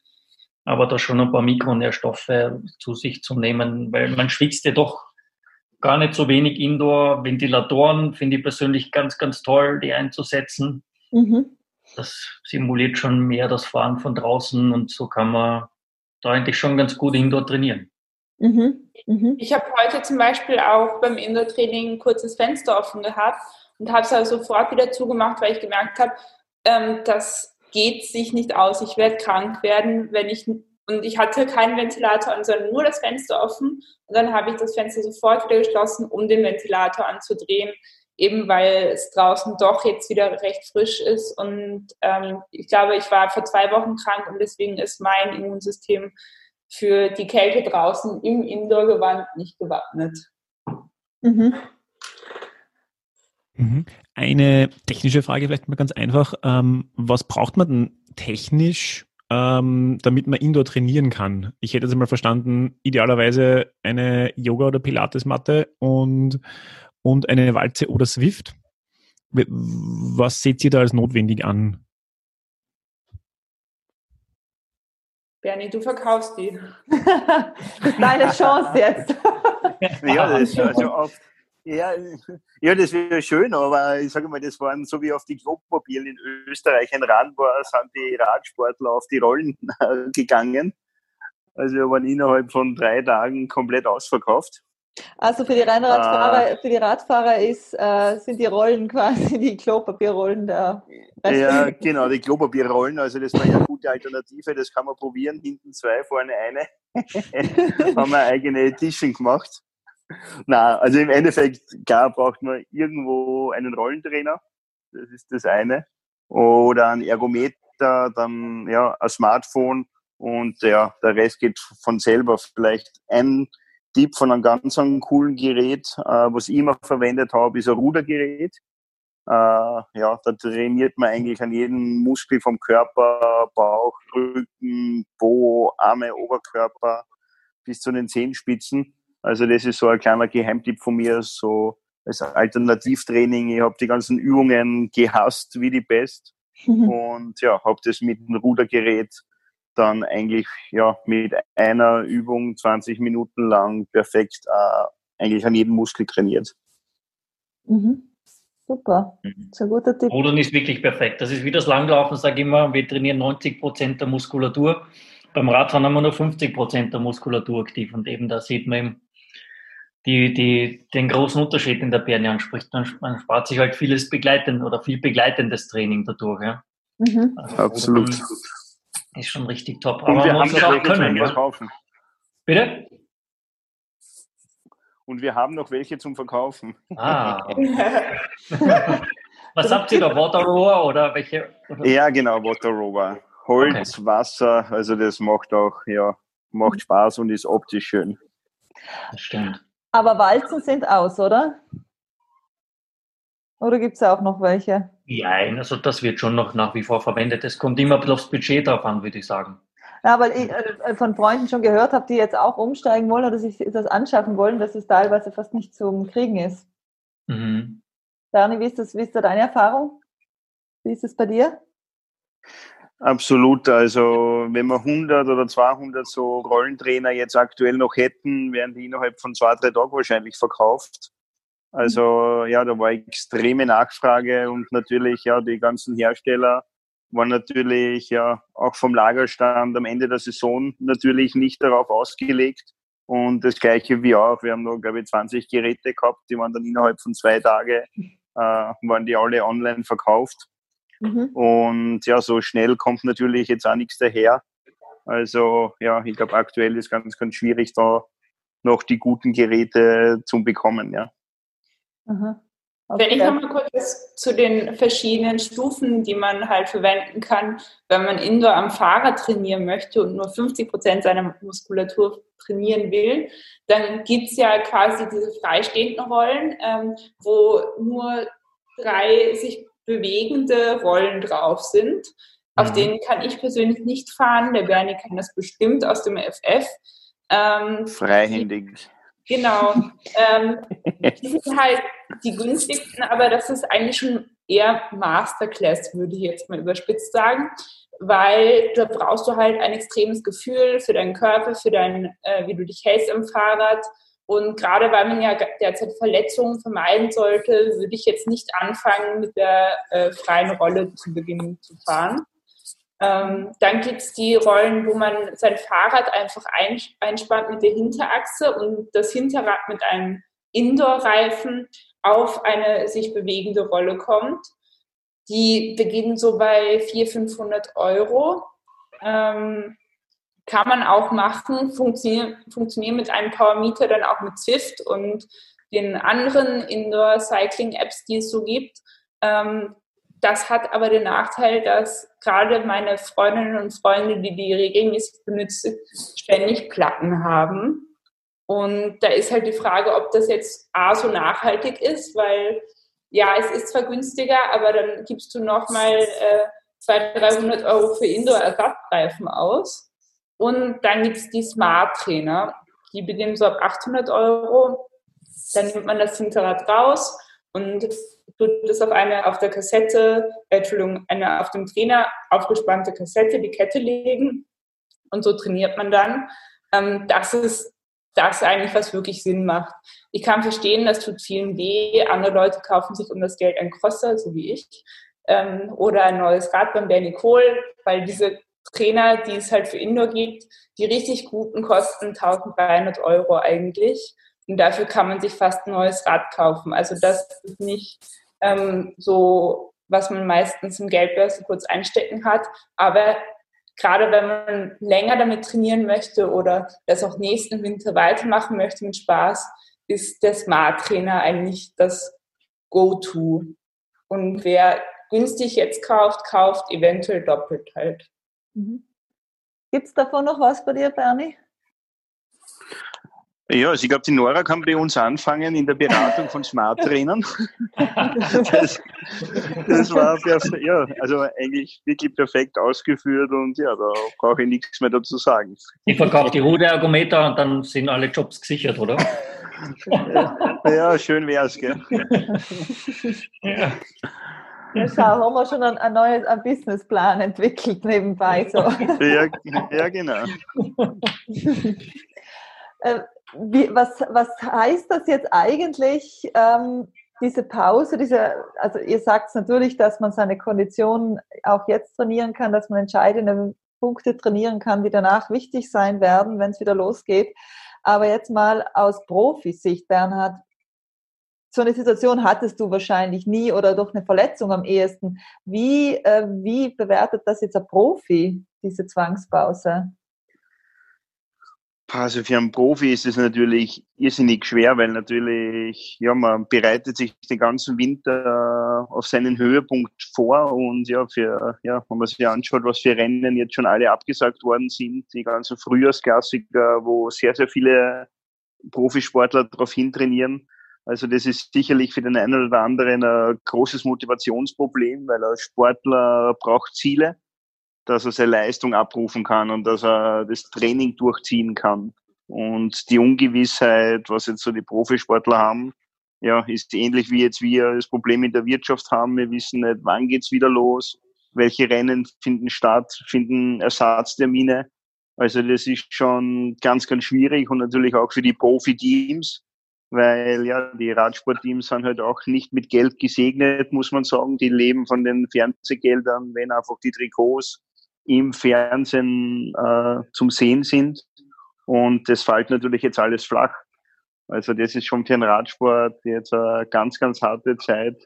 aber da schon ein paar Mikronährstoffe zu sich zu nehmen, weil man schwitzt ja doch gar nicht so wenig Indoor. Ventilatoren finde ich persönlich ganz, ganz toll, die einzusetzen. Mhm. Das simuliert schon mehr das Fahren von draußen und so kann man da eigentlich schon ganz gut Indoor trainieren. Mhm. Mhm. Ich habe heute zum Beispiel auch beim Indoor-Training ein kurzes Fenster offen gehabt und habe es also sofort wieder zugemacht, weil ich gemerkt habe, ähm, dass geht sich nicht aus. Ich werde krank werden, wenn ich und ich hatte keinen Ventilator an, sondern nur das Fenster offen. Und dann habe ich das Fenster sofort wieder geschlossen, um den Ventilator anzudrehen, eben weil es draußen doch jetzt wieder recht frisch ist. Und ähm, ich glaube, ich war vor zwei Wochen krank und deswegen ist mein Immunsystem für die Kälte draußen im Indoor-Gewand nicht gewappnet. Mhm. Mhm. Eine technische Frage vielleicht mal ganz einfach. Ähm, was braucht man denn technisch ähm, damit man Indoor trainieren kann? Ich hätte jetzt mal verstanden, idealerweise eine Yoga- oder Pilates-Matte und, und eine Walze oder Swift. Was seht ihr da als notwendig an? Bernie, du verkaufst die. das ist deine Chance jetzt. ja, das ist also oft. Ja, ja, das wäre schön, aber ich sage mal, das waren so wie auf die Klopapieren in Österreich ein Rand war, sind die Radsportler auf die Rollen gegangen. Also wir waren innerhalb von drei Tagen komplett ausverkauft. Also für die Rennradfahrer, äh, für die Radfahrer ist, äh, sind die Rollen quasi die Klopapierrollen da. Ja, genau, die Klopapierrollen. Also das war ja eine gute Alternative. Das kann man probieren. Hinten zwei, vorne eine. haben wir eigene Tischen gemacht. Na, also im Endeffekt, klar, braucht man irgendwo einen Rollentrainer. Das ist das eine. Oder ein Ergometer, dann ja, ein Smartphone und ja, der Rest geht von selber. Vielleicht ein Tipp von einem ganz einem coolen Gerät, äh, was ich immer verwendet habe, ist ein Rudergerät. Äh, ja, da trainiert man eigentlich an jedem Muskel vom Körper, Bauch, Rücken, Po, Arme, Oberkörper bis zu den Zehenspitzen. Also das ist so ein kleiner Geheimtipp von mir, so als Alternativtraining. Ich habe die ganzen Übungen gehasst wie die Best mhm. und ja, habe das mit dem Rudergerät dann eigentlich ja mit einer Übung 20 Minuten lang perfekt äh, eigentlich an jedem Muskel trainiert. Mhm. Super, mhm. ein guter Tipp. Rudern ist wirklich perfekt. Das ist wie das Langlaufen, sage ich immer, wir trainieren 90 Prozent der Muskulatur. Beim Radfahren haben wir nur 50 Prozent der Muskulatur aktiv und eben da sieht man eben, die, die den großen Unterschied in der Birne anspricht. Man, man spart sich halt vieles begleitend oder viel begleitendes Training dadurch. Ja. Mhm. Also, Absolut. Ist schon richtig top. Und Aber wir haben noch welche können, zum Verkaufen. Bitte? Und wir haben noch welche zum Verkaufen. Ah. Was habt ihr da? Water Rower oder welche? Oder? Ja, genau, Water Rower. Holz, okay. Wasser, also das macht auch, ja, macht Spaß und ist optisch schön. Das stimmt. Aber Walzen sind aus, oder? Oder gibt es auch noch welche? Ja, also das wird schon noch nach wie vor verwendet. Es kommt immer aufs Budget drauf an, würde ich sagen. Ja, weil ich äh, von Freunden schon gehört habe, die jetzt auch umsteigen wollen oder sich das anschaffen wollen, dass es teilweise fast nicht zum Kriegen ist. Mhm. Dani, wie ist, das, wie ist da deine Erfahrung? Wie ist es bei dir? Absolut. Also wenn wir 100 oder 200 so Rollentrainer jetzt aktuell noch hätten, wären die innerhalb von zwei, drei Tagen wahrscheinlich verkauft. Also ja, da war extreme Nachfrage und natürlich ja die ganzen Hersteller waren natürlich ja auch vom Lagerstand am Ende der Saison natürlich nicht darauf ausgelegt. Und das gleiche wie auch. Wir haben noch, glaube ich, 20 Geräte gehabt, die waren dann innerhalb von zwei Tagen, äh, waren die alle online verkauft. Mhm. Und ja, so schnell kommt natürlich jetzt auch nichts daher. Also ja, ich glaube, aktuell ist ganz, ganz schwierig, da noch die guten Geräte zu bekommen, ja. Okay. Wenn ich nochmal kurz zu den verschiedenen Stufen, die man halt verwenden kann, wenn man Indoor am Fahrrad trainieren möchte und nur 50 Prozent seiner Muskulatur trainieren will, dann gibt es ja quasi diese freistehenden Rollen, ähm, wo nur drei sich bewegende Rollen drauf sind. Auf mhm. denen kann ich persönlich nicht fahren. Der Bernie kann das bestimmt aus dem FF. Ähm, Freihändig. Genau. ähm, die sind halt die günstigsten, aber das ist eigentlich schon eher Masterclass, würde ich jetzt mal überspitzt sagen, weil da brauchst du halt ein extremes Gefühl für deinen Körper, für dein, äh, wie du dich hältst am Fahrrad und gerade weil man ja derzeit Verletzungen vermeiden sollte, würde ich jetzt nicht anfangen, mit der äh, freien Rolle zu beginnen zu fahren. Ähm, dann gibt es die Rollen, wo man sein Fahrrad einfach einspannt mit der Hinterachse und das Hinterrad mit einem Indoor-Reifen auf eine sich bewegende Rolle kommt. Die beginnen so bei 400, 500 Euro. Ähm, kann man auch machen, funktionieren, funktionieren mit einem Power Meter dann auch mit Zwift und den anderen Indoor-Cycling-Apps, die es so gibt. Ähm, das hat aber den Nachteil, dass gerade meine Freundinnen und Freunde, die die regelmäßig benutzen, ständig Platten haben. Und da ist halt die Frage, ob das jetzt A so nachhaltig ist, weil ja, es ist zwar günstiger, aber dann gibst du nochmal äh, 200, 300 Euro für Indoor-Ersatzreifen aus. Und dann gibt es die Smart-Trainer, die beginnen so ab 800 Euro. Dann nimmt man das Hinterrad raus und tut es auf eine auf der Kassette, äh, Entschuldigung, eine auf dem Trainer aufgespannte Kassette, die Kette legen und so trainiert man dann. Ähm, das ist das eigentlich, was wirklich Sinn macht. Ich kann verstehen, das tut vielen weh. Andere Leute kaufen sich um das Geld ein Crosser, so wie ich, ähm, oder ein neues Rad beim Danny Cole, weil diese Trainer, die es halt für Indoor gibt, die richtig guten kosten 1300 Euro eigentlich. Und dafür kann man sich fast ein neues Rad kaufen. Also das ist nicht ähm, so, was man meistens im Geldbörse kurz einstecken hat. Aber gerade wenn man länger damit trainieren möchte oder das auch nächsten Winter weitermachen möchte mit Spaß, ist der Smart Trainer eigentlich das Go-To. Und wer günstig jetzt kauft, kauft eventuell doppelt halt. Mhm. Gibt es davon noch was bei dir, Bernie? Ja, also ich glaube, die Nora kann bei uns anfangen in der Beratung von Smart-Trainern. das, das, war perfekt, ja, also eigentlich wirklich perfekt ausgeführt und ja, da brauche ich nichts mehr dazu sagen. Ich verkaufe die Ruderergometer und dann sind alle Jobs gesichert, oder? ja, schön wär's, gell? ja. Ja, schau, haben wir schon einen, einen neuen Businessplan entwickelt nebenbei. So. Ja, ja genau. Wie, was, was heißt das jetzt eigentlich, ähm, diese Pause, diese, also ihr sagt natürlich, dass man seine Konditionen auch jetzt trainieren kann, dass man entscheidende Punkte trainieren kann, die danach wichtig sein werden, wenn es wieder losgeht. Aber jetzt mal aus Profisicht, Bernhard, so eine Situation hattest du wahrscheinlich nie oder durch eine Verletzung am ehesten. Wie, äh, wie bewertet das jetzt ein Profi, diese Zwangspause? Also für einen Profi ist es natürlich irrsinnig schwer, weil natürlich, ja, man bereitet sich den ganzen Winter auf seinen Höhepunkt vor und ja, für, ja, wenn man sich anschaut, was für Rennen jetzt schon alle abgesagt worden sind, die ganzen Frühjahrsklassiker, wo sehr, sehr viele Profisportler darauf hintrainieren. Also das ist sicherlich für den einen oder anderen ein großes Motivationsproblem, weil ein Sportler braucht Ziele dass er seine Leistung abrufen kann und dass er das Training durchziehen kann. Und die Ungewissheit, was jetzt so die Profisportler haben, ja, ist ähnlich wie jetzt wir das Problem in der Wirtschaft haben. Wir wissen nicht, wann geht's wieder los, welche Rennen finden statt, finden Ersatztermine. Also das ist schon ganz, ganz schwierig und natürlich auch für die Profi-Teams, weil ja, die Radsportteams sind halt auch nicht mit Geld gesegnet, muss man sagen. Die leben von den Fernsehgeldern, wenn einfach die Trikots im Fernsehen äh, zum Sehen sind. Und das fällt natürlich jetzt alles flach. Also das ist schon für den Radsport jetzt eine ganz, ganz harte Zeit,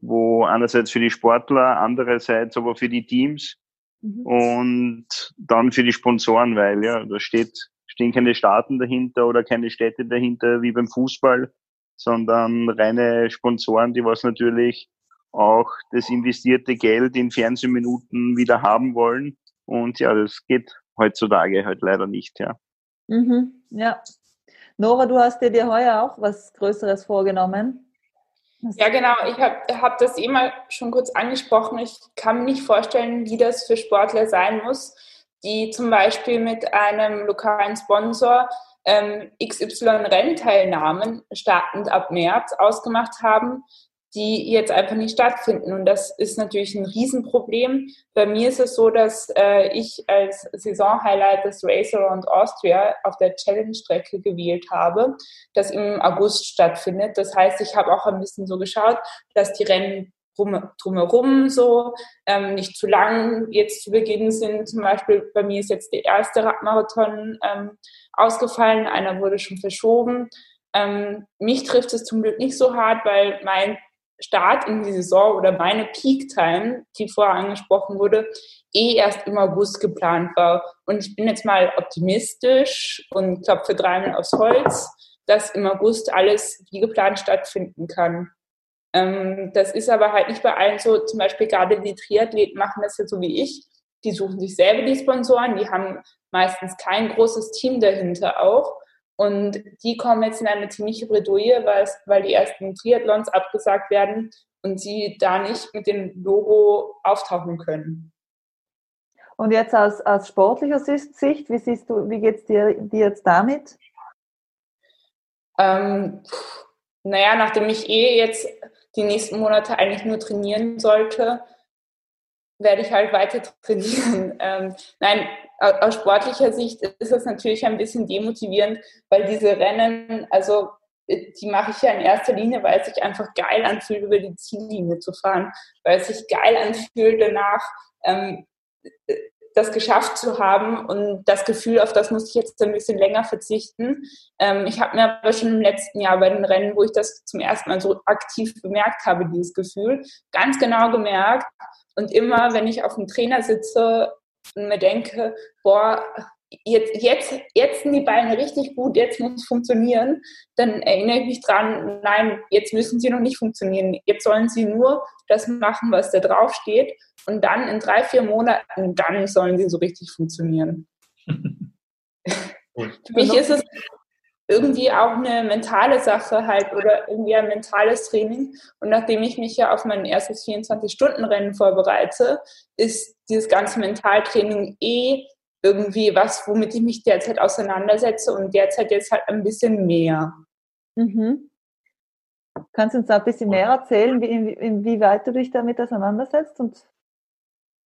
wo einerseits für die Sportler, andererseits aber für die Teams mhm. und dann für die Sponsoren, weil ja, da steht, stehen keine Staaten dahinter oder keine Städte dahinter wie beim Fußball, sondern reine Sponsoren, die was natürlich auch das investierte Geld in Fernsehminuten wieder haben wollen. Und ja, das geht heutzutage halt leider nicht, ja. Mhm, ja. Nora, du hast dir, dir heuer auch was Größeres vorgenommen. Ja, genau. Ich habe hab das immer schon kurz angesprochen. Ich kann mir nicht vorstellen, wie das für Sportler sein muss, die zum Beispiel mit einem lokalen Sponsor ähm, XY-Rennteilnahmen startend ab März ausgemacht haben, die jetzt einfach nicht stattfinden. Und das ist natürlich ein Riesenproblem. Bei mir ist es so, dass äh, ich als Saisonhighlight das Race Around Austria auf der Challenge-Strecke gewählt habe, das im August stattfindet. Das heißt, ich habe auch ein bisschen so geschaut, dass die Rennen drum, drumherum so ähm, nicht zu lang jetzt zu Beginn sind. Zum Beispiel bei mir ist jetzt der erste Radmarathon ähm, ausgefallen, einer wurde schon verschoben. Ähm, mich trifft es zum Glück nicht so hart, weil mein Start in die Saison oder meine Peak Time, die vorher angesprochen wurde, eh erst im August geplant war. Und ich bin jetzt mal optimistisch und klopfe dreimal aufs Holz, dass im August alles wie geplant stattfinden kann. Ähm, das ist aber halt nicht bei allen so. Zum Beispiel gerade die Triathleten machen das ja so wie ich. Die suchen sich selber die Sponsoren, die haben meistens kein großes Team dahinter auch. Und die kommen jetzt in eine ziemliche Bredouille, weil, weil die ersten Triathlons abgesagt werden und sie da nicht mit dem Logo auftauchen können. Und jetzt aus, aus sportlicher Sicht, wie siehst du, wie geht's dir, dir jetzt damit? Ähm, naja, nachdem ich eh jetzt die nächsten Monate eigentlich nur trainieren sollte, werde ich halt weiter trainieren. Ähm, nein, aus sportlicher Sicht ist das natürlich ein bisschen demotivierend, weil diese Rennen, also äh, die mache ich ja in erster Linie, weil es sich einfach geil anfühlt, über die Ziellinie zu fahren, weil es sich geil anfühlt, danach ähm, das geschafft zu haben und das Gefühl, auf das muss ich jetzt ein bisschen länger verzichten. Ähm, ich habe mir aber schon im letzten Jahr bei den Rennen, wo ich das zum ersten Mal so aktiv bemerkt habe, dieses Gefühl, ganz genau gemerkt. Und immer, wenn ich auf dem Trainer sitze und mir denke, boah, jetzt, jetzt, jetzt sind die Beine richtig gut, jetzt muss es funktionieren, dann erinnere ich mich dran, nein, jetzt müssen sie noch nicht funktionieren. Jetzt sollen sie nur das machen, was da drauf steht. Und dann in drei, vier Monaten, dann sollen sie so richtig funktionieren. Für mich ist es irgendwie auch eine mentale Sache halt oder irgendwie ein mentales Training. Und nachdem ich mich ja auf mein erstes 24-Stunden-Rennen vorbereite, ist dieses ganze Mentaltraining eh irgendwie was, womit ich mich derzeit auseinandersetze und derzeit jetzt halt ein bisschen mehr. Mhm. Kannst du uns da ein bisschen mehr erzählen, wie, inwieweit du dich damit auseinandersetzt? Und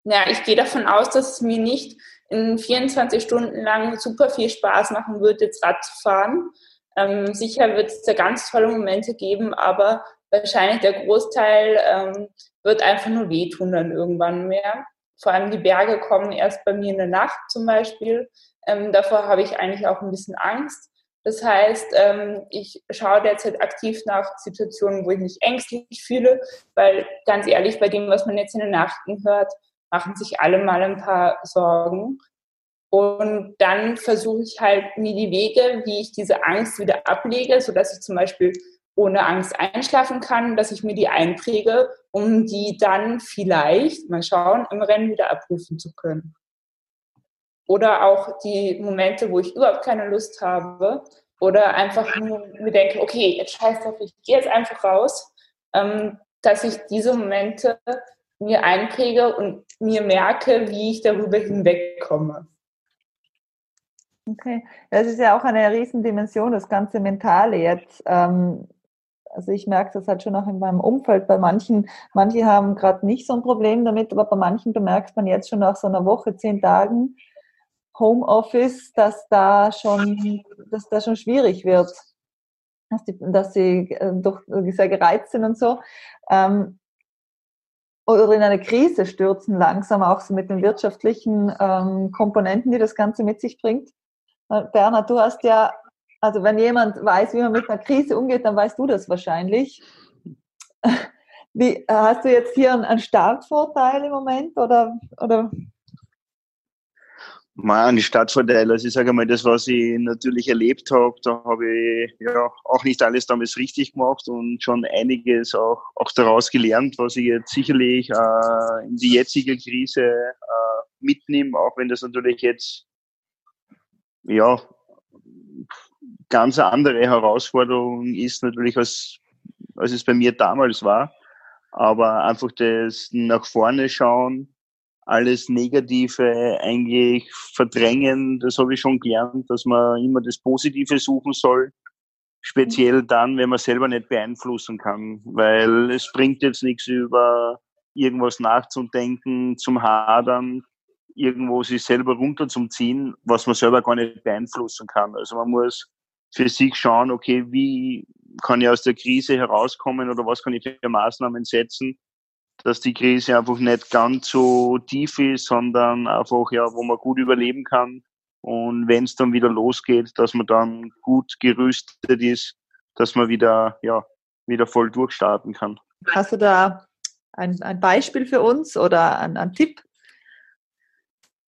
ja, ich gehe davon aus, dass es mir nicht in 24 Stunden lang super viel Spaß machen wird, jetzt Rad zu fahren. Ähm, sicher wird es da ganz tolle Momente geben, aber wahrscheinlich der Großteil ähm, wird einfach nur wehtun dann irgendwann mehr. Vor allem die Berge kommen erst bei mir in der Nacht zum Beispiel. Ähm, davor habe ich eigentlich auch ein bisschen Angst. Das heißt, ähm, ich schaue derzeit aktiv nach Situationen, wo ich mich ängstlich fühle, weil ganz ehrlich, bei dem, was man jetzt in den Nachrichten hört, machen sich alle mal ein paar Sorgen. Und dann versuche ich halt mir die Wege, wie ich diese Angst wieder ablege, sodass ich zum Beispiel ohne Angst einschlafen kann, dass ich mir die einpräge, um die dann vielleicht, mal schauen, im Rennen wieder abrufen zu können. Oder auch die Momente, wo ich überhaupt keine Lust habe oder einfach nur mir denke, okay, jetzt scheiß drauf, ich gehe jetzt einfach raus, ähm, dass ich diese Momente mir einpräge und mir merke, wie ich darüber hinwegkomme. Okay, das ist ja auch eine Riesendimension, das ganze Mentale jetzt. Ähm, also ich merke das halt schon auch in meinem Umfeld. Bei manchen, manche haben gerade nicht so ein Problem damit, aber bei manchen bemerkt man jetzt schon nach so einer Woche, zehn Tagen Homeoffice, dass da schon, dass da schon schwierig wird, dass, die, dass sie äh, doch sehr gereizt sind und so. Ähm, oder in eine Krise stürzen langsam, auch so mit den wirtschaftlichen ähm, Komponenten, die das Ganze mit sich bringt. Äh, Bernhard, du hast ja, also wenn jemand weiß, wie man mit einer Krise umgeht, dann weißt du das wahrscheinlich. Wie, hast du jetzt hier einen Startvorteil im Moment oder, oder Man, die Stadtvorteile, also ich sage mal, das, was ich natürlich erlebt habe, da habe ich ja auch nicht alles damals richtig gemacht und schon einiges auch, auch daraus gelernt, was ich jetzt sicherlich äh, in die jetzige Krise äh, mitnehme, auch wenn das natürlich jetzt ja ganz andere Herausforderung ist, natürlich als, als es bei mir damals war. Aber einfach das nach vorne schauen, alles Negative eigentlich verdrängen, das habe ich schon gelernt, dass man immer das Positive suchen soll. Speziell dann, wenn man selber nicht beeinflussen kann, weil es bringt jetzt nichts über irgendwas nachzudenken, zum Hadern, irgendwo sich selber runterzuziehen, was man selber gar nicht beeinflussen kann. Also man muss für sich schauen, okay, wie kann ich aus der Krise herauskommen oder was kann ich für Maßnahmen setzen, dass die Krise einfach nicht ganz so tief ist, sondern einfach, ja, wo man gut überleben kann. Und wenn es dann wieder losgeht, dass man dann gut gerüstet ist, dass man wieder, ja, wieder voll durchstarten kann. Hast du da ein, ein Beispiel für uns oder einen, einen Tipp?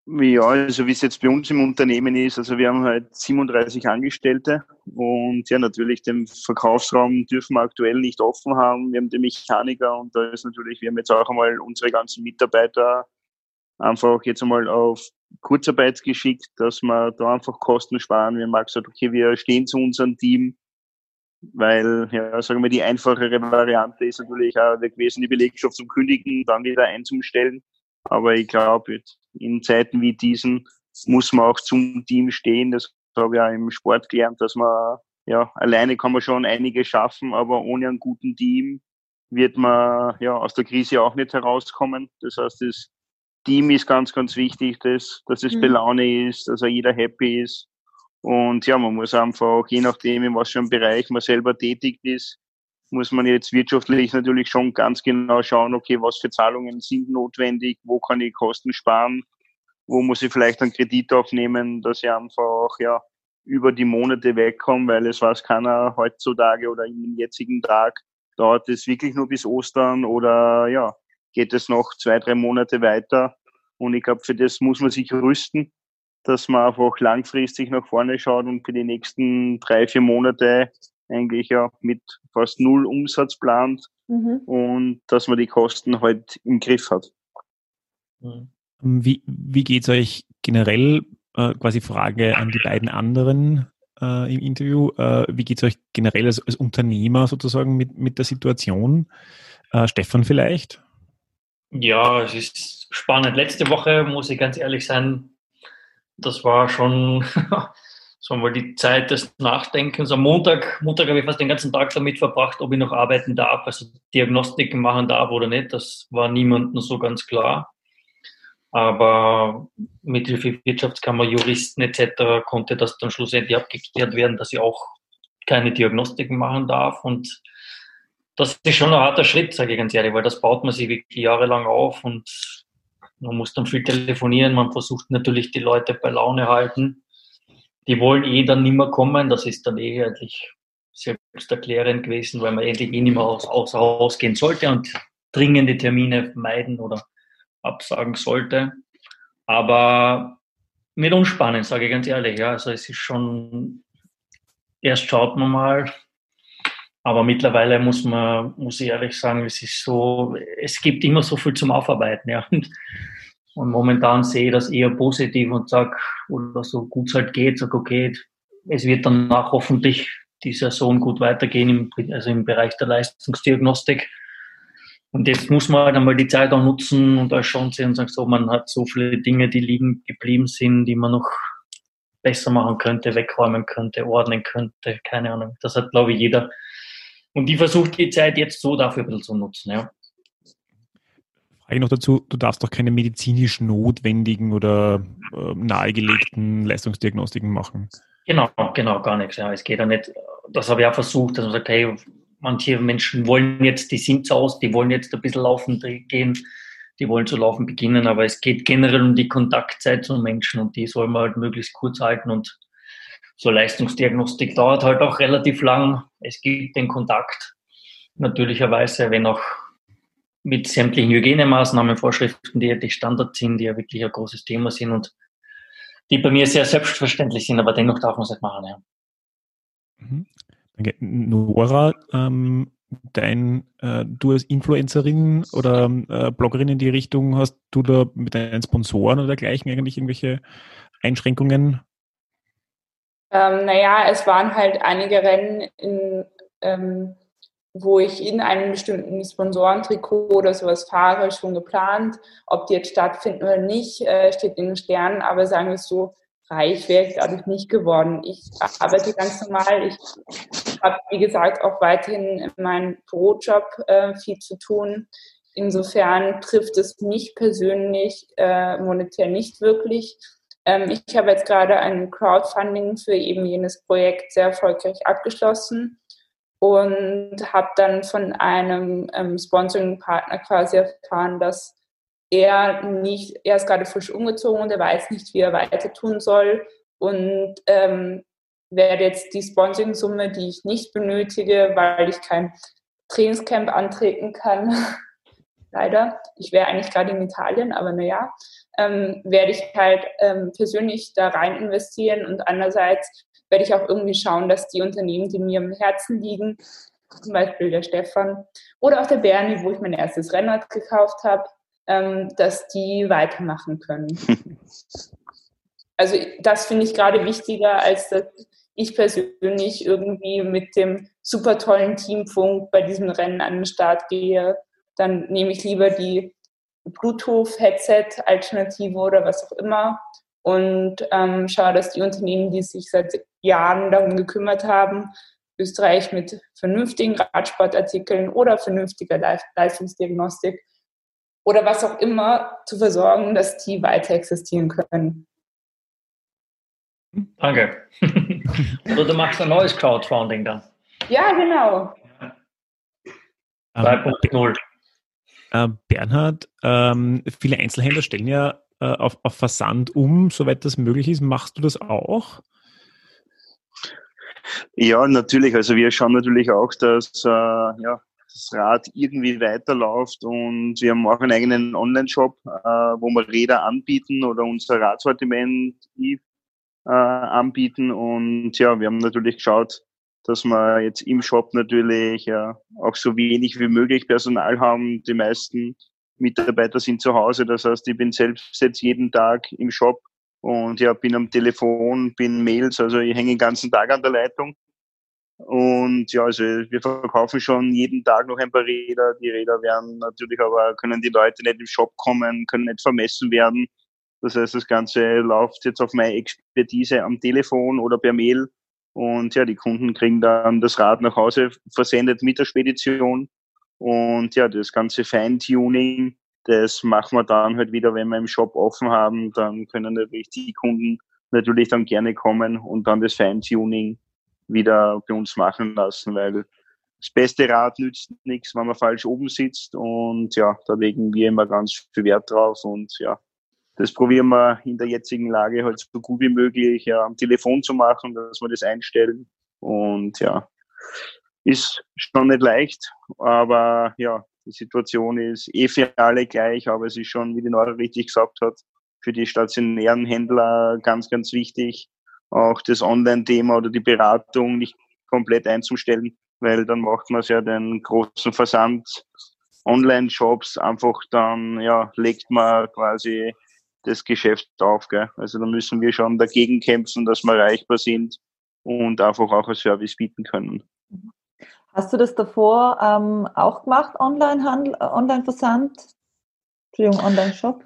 Ja, also wie es jetzt bei uns im Unternehmen ist, also wir haben halt 37 Angestellte und ja, natürlich den Verkaufsraum dürfen wir aktuell nicht offen haben. Wir haben den Mechaniker und da ist natürlich, wir haben jetzt auch einmal unsere ganzen Mitarbeiter einfach jetzt einmal auf Kurzarbeit geschickt, dass wir da einfach Kosten sparen. Wir haben gesagt, okay, wir stehen zu unserem Team, weil, ja, sagen wir, die einfachere Variante ist natürlich auch gewesen, die Belegschaft zum Kündigen, dann wieder einzustellen. Aber ich glaube, in Zeiten wie diesen muss man auch zum Team stehen. Das habe ich auch im Sport gelernt, dass man, ja, alleine kann man schon einige schaffen, aber ohne einen guten Team wird man, ja, aus der Krise auch nicht herauskommen. Das heißt, das Team ist ganz, ganz wichtig, dass, dass es mhm. Belaune ist, dass auch jeder happy ist. Und ja, man muss einfach, je nachdem, in was für einem Bereich man selber tätig ist, muss man jetzt wirtschaftlich natürlich schon ganz genau schauen, okay, was für Zahlungen sind notwendig, wo kann ich Kosten sparen, wo muss ich vielleicht einen Kredit aufnehmen, dass ich einfach ja über die Monate wegkomme, weil es weiß keiner heutzutage oder im jetzigen Tag dauert es wirklich nur bis Ostern oder ja, geht es noch zwei, drei Monate weiter. Und ich glaube, für das muss man sich rüsten, dass man einfach langfristig nach vorne schaut und für die nächsten drei, vier Monate eigentlich ja mit fast null Umsatz plant mhm. und dass man die Kosten halt im Griff hat. Mhm. Wie, wie geht es euch generell, äh, quasi Frage an die beiden anderen äh, im Interview, äh, wie geht es euch generell als, als, Unternehmer sozusagen mit, mit der Situation? Äh, Stefan vielleicht? Ja, es ist spannend. Letzte Woche, muss ich ganz ehrlich sein, das war schon so mal die Zeit des Nachdenkens. Am Montag, Montag habe ich fast den ganzen Tag damit verbracht, ob ich noch arbeiten darf, also Diagnostiken machen darf oder nicht. Das war niemandem so ganz klar. Aber mit Hilfe Wirtschaftskammer, Juristen etc. konnte das dann schlussendlich abgeklärt werden, dass ich auch keine Diagnostiken machen darf. Und das ist schon ein harter Schritt, sage ich ganz ehrlich, weil das baut man sich wirklich jahrelang auf und man muss dann viel telefonieren. Man versucht natürlich die Leute bei Laune halten. Die wollen eh dann nicht mehr kommen. Das ist dann eh eigentlich selbsterklärend gewesen, weil man endlich eh nicht mehr aus, außer Haus gehen sollte und dringende Termine meiden oder absagen sollte. Aber nicht unspannend, sage ich ganz ehrlich. Ja, also es ist schon, erst schaut man mal, aber mittlerweile muss man, muss ich ehrlich sagen, es ist so, es gibt immer so viel zum Aufarbeiten, ja. Und, und momentan sehe ich das eher positiv und sage, oder so gut es halt geht, sage, okay, es wird danach hoffentlich die Saison gut weitergehen, im, also im Bereich der Leistungsdiagnostik. Und jetzt muss man halt einmal die Zeit auch nutzen und als Chance und sagen, so, man hat so viele Dinge, die liegen geblieben sind, die man noch besser machen könnte, wegräumen könnte, ordnen könnte, keine Ahnung. Das hat, glaube ich, jeder. Und die versucht die Zeit jetzt so dafür ein bisschen zu nutzen, ja. Frage noch dazu, du darfst doch keine medizinisch notwendigen oder äh, nahegelegten Leistungsdiagnostiken machen. Genau, genau, gar nichts. Ja. Es geht ja nicht, das habe ich auch versucht, dass man sagt, hey, manche Menschen wollen jetzt, die sind zu aus, die wollen jetzt ein bisschen laufen gehen, die wollen zu laufen beginnen, aber es geht generell um die Kontaktzeit zu Menschen und die soll man halt möglichst kurz halten und so Leistungsdiagnostik dauert halt auch relativ lang. Es gibt den Kontakt natürlicherweise, wenn auch mit sämtlichen Hygienemaßnahmen, Vorschriften, die ja die Standard sind, die ja wirklich ein großes Thema sind und die bei mir sehr selbstverständlich sind, aber dennoch darf man es nicht machen. Ja. Mhm. Nora, ähm, dein, äh, du als Influencerin oder äh, Bloggerin in die Richtung, hast du da mit deinen Sponsoren oder dergleichen eigentlich irgendwelche Einschränkungen? Ähm, naja, es waren halt einige Rennen, in, ähm, wo ich in einem bestimmten Sponsorentrikot oder sowas fahre, schon geplant. Ob die jetzt stattfinden oder nicht, äh, steht in den Sternen, aber sagen wir es so, reich wäre ich dadurch nicht geworden. Ich arbeite ganz normal. Ich habe, wie gesagt, auch weiterhin in meinem Bürojob äh, viel zu tun. Insofern trifft es mich persönlich äh, monetär nicht wirklich. Ähm, ich habe jetzt gerade ein Crowdfunding für eben jenes Projekt sehr erfolgreich abgeschlossen und habe dann von einem ähm, Sponsoring-Partner quasi erfahren, dass er nicht, er ist gerade frisch umgezogen und er weiß nicht, wie er weiter tun soll und ähm, werde jetzt die Sponsoring-Summe, die ich nicht benötige, weil ich kein Trainingscamp antreten kann, leider, ich wäre eigentlich gerade in Italien, aber naja, ähm, werde ich halt ähm, persönlich da rein investieren und andererseits werde ich auch irgendwie schauen, dass die Unternehmen, die mir am Herzen liegen, zum Beispiel der Stefan oder auch der Bernie, wo ich mein erstes Rennrad gekauft habe, ähm, dass die weitermachen können. also das finde ich gerade wichtiger, als dass ich persönlich irgendwie mit dem super tollen Teamfunk bei diesem Rennen an den Start gehe. Dann nehme ich lieber die Bluetooth-Headset-Alternative oder was auch immer und ähm, schaue, dass die Unternehmen, die sich seit Jahren darum gekümmert haben, Österreich mit vernünftigen Radsportartikeln oder vernünftiger Leistungsdiagnostik oder was auch immer zu versorgen, dass die weiter existieren können. Danke. oder du machst ein neues Crowdfunding dann. Ja, genau. 2.0. Äh, Bernhard, ähm, viele Einzelhändler stellen ja äh, auf, auf Versand um, soweit das möglich ist. Machst du das auch? Ja, natürlich. Also wir schauen natürlich auch, dass äh, ja, das Rad irgendwie weiterläuft und wir haben auch einen eigenen Online-Shop, äh, wo wir Räder anbieten oder unser Radsortiment äh, anbieten und ja, wir haben natürlich geschaut, dass wir jetzt im Shop natürlich ja, auch so wenig wie möglich Personal haben. Die meisten Mitarbeiter sind zu Hause, das heißt, ich bin selbst jetzt jeden Tag im Shop und ja, bin am Telefon, bin Mails, also ich hänge den ganzen Tag an der Leitung. Und ja, also wir verkaufen schon jeden Tag noch ein paar Räder. Die Räder werden natürlich aber, können die Leute nicht im Shop kommen, können nicht vermessen werden. Das heißt, das Ganze läuft jetzt auf meine Expertise am Telefon oder per Mail. Und ja, die Kunden kriegen dann das Rad nach Hause versendet mit der Spedition. Und ja, das ganze Feintuning, das machen wir dann halt wieder, wenn wir im Shop offen haben. Dann können natürlich die Kunden natürlich dann gerne kommen und dann das Feintuning wieder bei uns machen lassen, weil das beste Rad nützt nichts, wenn man falsch oben sitzt. Und ja, da legen wir immer ganz viel Wert drauf. Und ja, das probieren wir in der jetzigen Lage halt so gut wie möglich ja, am Telefon zu machen, dass wir das einstellen. Und ja, ist schon nicht leicht, aber ja, die Situation ist eh für alle gleich, aber es ist schon, wie die Nora richtig gesagt hat, für die stationären Händler ganz, ganz wichtig, auch das Online-Thema oder die Beratung nicht komplett einzustellen, weil dann macht man ja den großen Versand Online-Shops einfach dann, ja, legt man quasi das Geschäft auf. Gell? Also da müssen wir schon dagegen kämpfen, dass wir erreichbar sind und einfach auch ein Service bieten können. Hast du das davor ähm, auch gemacht, Online-Handel, äh, Online-Versand? Entschuldigung, Online-Shop?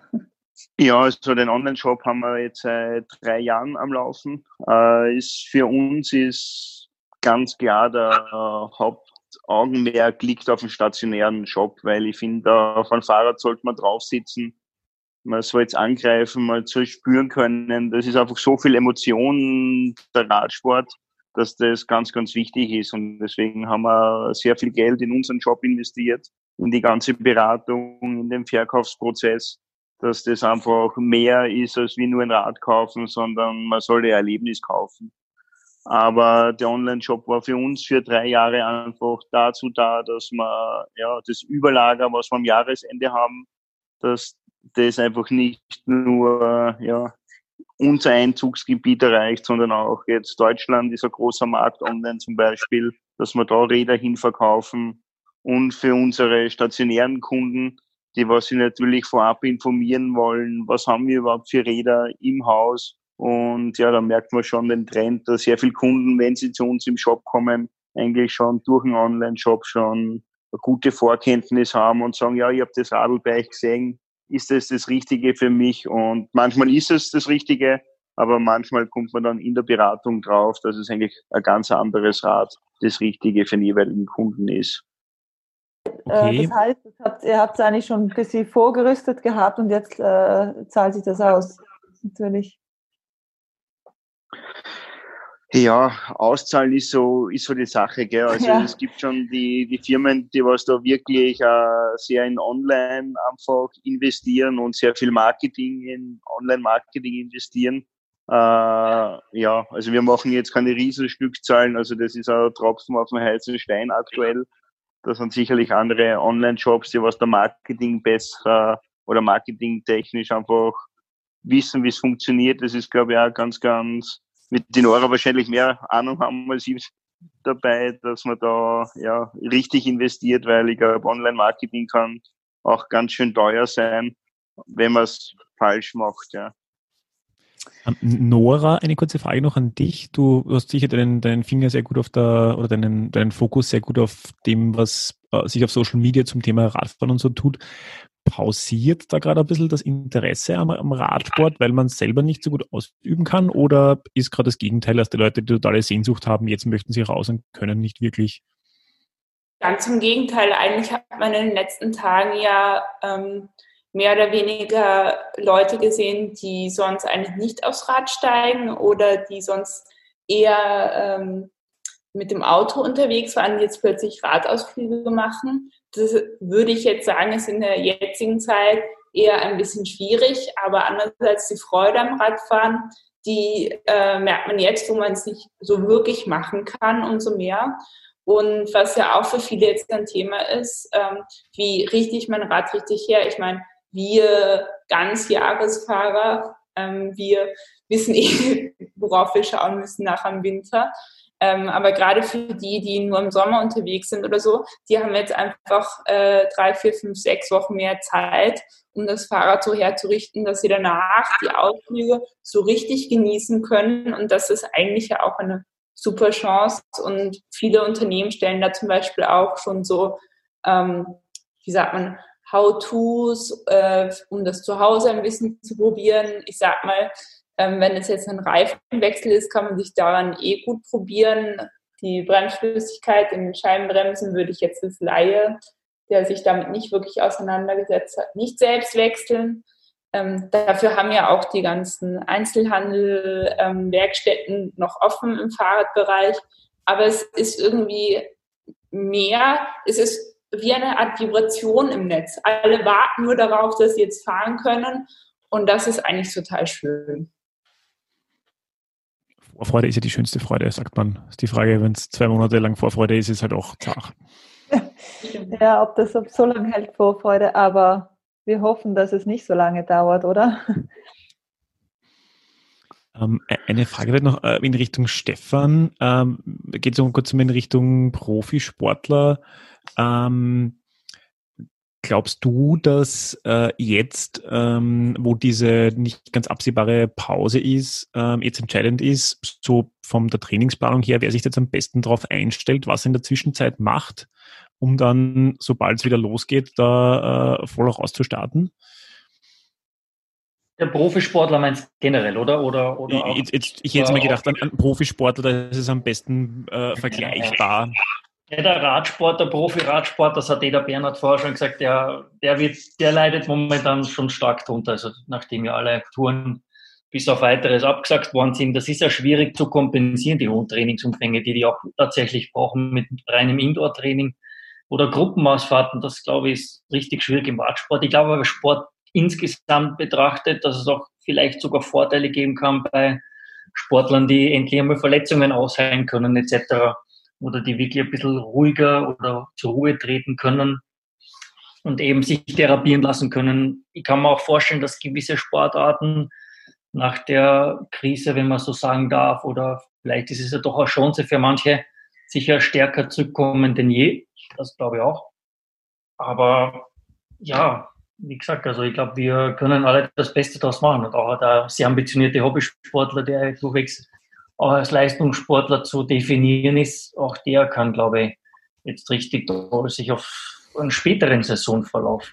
Ja, also den Online-Shop haben wir jetzt seit drei Jahren am Laufen. Äh, ist für uns ist ganz klar der äh, Hauptaugenmerk liegt auf dem stationären Shop, weil ich finde, auf einem Fahrrad sollte man drauf sitzen man soll jetzt angreifen, man soll spüren können. Das ist einfach so viel Emotion, der Radsport, dass das ganz, ganz wichtig ist. Und deswegen haben wir sehr viel Geld in unseren Job investiert, in die ganze Beratung, in den Verkaufsprozess, dass das einfach mehr ist als wie nur ein Rad kaufen, sondern man soll ein Erlebnis kaufen. Aber der Online-Shop war für uns für drei Jahre einfach dazu da, dass wir ja das Überlager, was wir am Jahresende haben, dass das einfach nicht nur ja, unser Einzugsgebiet erreicht, sondern auch jetzt Deutschland ist ein großer Markt online zum Beispiel, dass wir da Räder hinverkaufen. Und für unsere stationären Kunden, die was sie natürlich vorab informieren wollen, was haben wir überhaupt für Räder im Haus? Und ja, da merkt man schon den Trend, dass sehr viele Kunden, wenn sie zu uns im Shop kommen, eigentlich schon durch einen Online-Shop schon eine gute Vorkenntnis haben und sagen, ja, ich habe das Radl bei euch gesehen, ist es das Richtige für mich? Und manchmal ist es das Richtige, aber manchmal kommt man dann in der Beratung drauf, dass es eigentlich ein ganz anderes Rad das Richtige für den jeweiligen Kunden ist. Äh, okay. Das heißt, ihr habt es eigentlich schon ein bisschen vorgerüstet gehabt und jetzt äh, zahlt sich das aus. Natürlich. Ja, auszahlen ist so, ist so die Sache, gell. Also ja. es gibt schon die, die Firmen, die was da wirklich äh, sehr in Online einfach investieren und sehr viel Marketing in Online-Marketing investieren. Äh, ja, also wir machen jetzt keine Riesenstückzahlen, also das ist ein Tropfen auf dem heißen Stein aktuell. Das sind sicherlich andere Online-Shops, die was der Marketing besser oder marketingtechnisch einfach wissen, wie es funktioniert. Das ist, glaube ich, auch ganz, ganz mit den Nora wahrscheinlich mehr Ahnung haben als ich dabei, dass man da ja richtig investiert, weil ich glaube, Online-Marketing kann auch ganz schön teuer sein, wenn man es falsch macht, ja. Ähm, Nora, eine kurze Frage noch an dich. Du hast sicher deinen, deinen Finger sehr gut auf der, oder deinen, deinen Fokus sehr gut auf dem, was äh, sich auf Social Media zum Thema Radfahren und so tut. Pausiert da gerade ein bisschen das Interesse am, am Radsport, weil man selber nicht so gut ausüben kann? Oder ist gerade das Gegenteil, dass die Leute die totale Sehnsucht haben, jetzt möchten sie raus und können nicht wirklich? Ganz im Gegenteil. Eigentlich hat man in den letzten Tagen ja ähm, mehr oder weniger Leute gesehen, die sonst eigentlich nicht aufs Rad steigen oder die sonst eher ähm, mit dem Auto unterwegs waren, die jetzt plötzlich Radausflüge machen. Das würde ich jetzt sagen, ist in der jetzigen Zeit eher ein bisschen schwierig, aber andererseits die Freude am Radfahren, die äh, merkt man jetzt, wo man es nicht so wirklich machen kann, umso mehr. Und was ja auch für viele jetzt ein Thema ist, ähm, wie richte ich mein Rad richtig her? Ich meine, wir Ganzjahresfahrer, ähm, wir wissen eh, worauf wir schauen müssen nach dem Winter. Ähm, aber gerade für die, die nur im Sommer unterwegs sind oder so, die haben jetzt einfach äh, drei, vier, fünf, sechs Wochen mehr Zeit, um das Fahrrad so herzurichten, dass sie danach die Ausflüge so richtig genießen können. Und das ist eigentlich ja auch eine super Chance. Und viele Unternehmen stellen da zum Beispiel auch schon so, ähm, wie sagt man, How-Tos, äh, um das zu Hause ein bisschen zu probieren. Ich sag mal, ähm, wenn es jetzt ein Reifenwechsel ist, kann man sich daran eh gut probieren. Die Bremsflüssigkeit in den Scheibenbremsen würde ich jetzt als Laie, der sich damit nicht wirklich auseinandergesetzt hat, nicht selbst wechseln. Ähm, dafür haben ja auch die ganzen Einzelhandel-Werkstätten ähm, noch offen im Fahrradbereich. Aber es ist irgendwie mehr, es ist wie eine Art Vibration im Netz. Alle warten nur darauf, dass sie jetzt fahren können. Und das ist eigentlich total schön. Vorfreude ist ja die schönste Freude, sagt man. Ist die Frage, wenn es zwei Monate lang Vorfreude ist, ist halt auch zart. ja, ob das so lange hält, Vorfreude, aber wir hoffen, dass es nicht so lange dauert, oder? Ähm, e-, eine Frage wird noch äh, in Richtung Stefan. Ähm, geht es um kurz in Richtung Profisportler. Ähm, glaubst du, dass äh, jetzt, ähm, wo diese nicht ganz absehbare Pause ist, ähm, jetzt entscheidend ist, so von der Trainingsplanung her, wer sich jetzt am besten darauf einstellt, was er in der Zwischenzeit macht, um dann, sobald es wieder losgeht, da äh, voll auch auszustarten? Der Profisportler meinst generell, oder? oder, oder jetzt, jetzt, ich hätte jetzt mal gedacht, an, an Profisportler, da ist es am besten äh, vergleichbar. Ja, der Radsport, der Profi-Radsport, das hat jeder Bernhard vorher schon gesagt, der, der, wird, der leidet momentan schon stark drunter. Also nachdem ja alle Touren bis auf weiteres abgesagt worden sind, das ist ja schwierig zu kompensieren, die hohen Trainingsumfänge, die die auch tatsächlich brauchen mit reinem Indoor-Training oder Gruppenausfahrten. Das, glaube ich, ist richtig schwierig im Radsport. Ich glaube aber Sport insgesamt betrachtet, dass es auch vielleicht sogar Vorteile geben kann bei Sportlern, die endlich einmal Verletzungen ausheilen können etc oder die wirklich ein bisschen ruhiger oder zur Ruhe treten können und eben sich therapieren lassen können. Ich kann mir auch vorstellen, dass gewisse Sportarten nach der Krise, wenn man so sagen darf, oder vielleicht ist es ja doch eine Chance für manche, sicher stärker zurückkommen denn je. Das glaube ich auch. Aber ja, wie gesagt, also ich glaube, wir können alle das Beste daraus machen. Und auch der sehr ambitionierte Hobbysportler, der durchwegs auch als Leistungssportler zu definieren ist, auch der kann, glaube ich, jetzt richtig sich auf einen späteren Saisonverlauf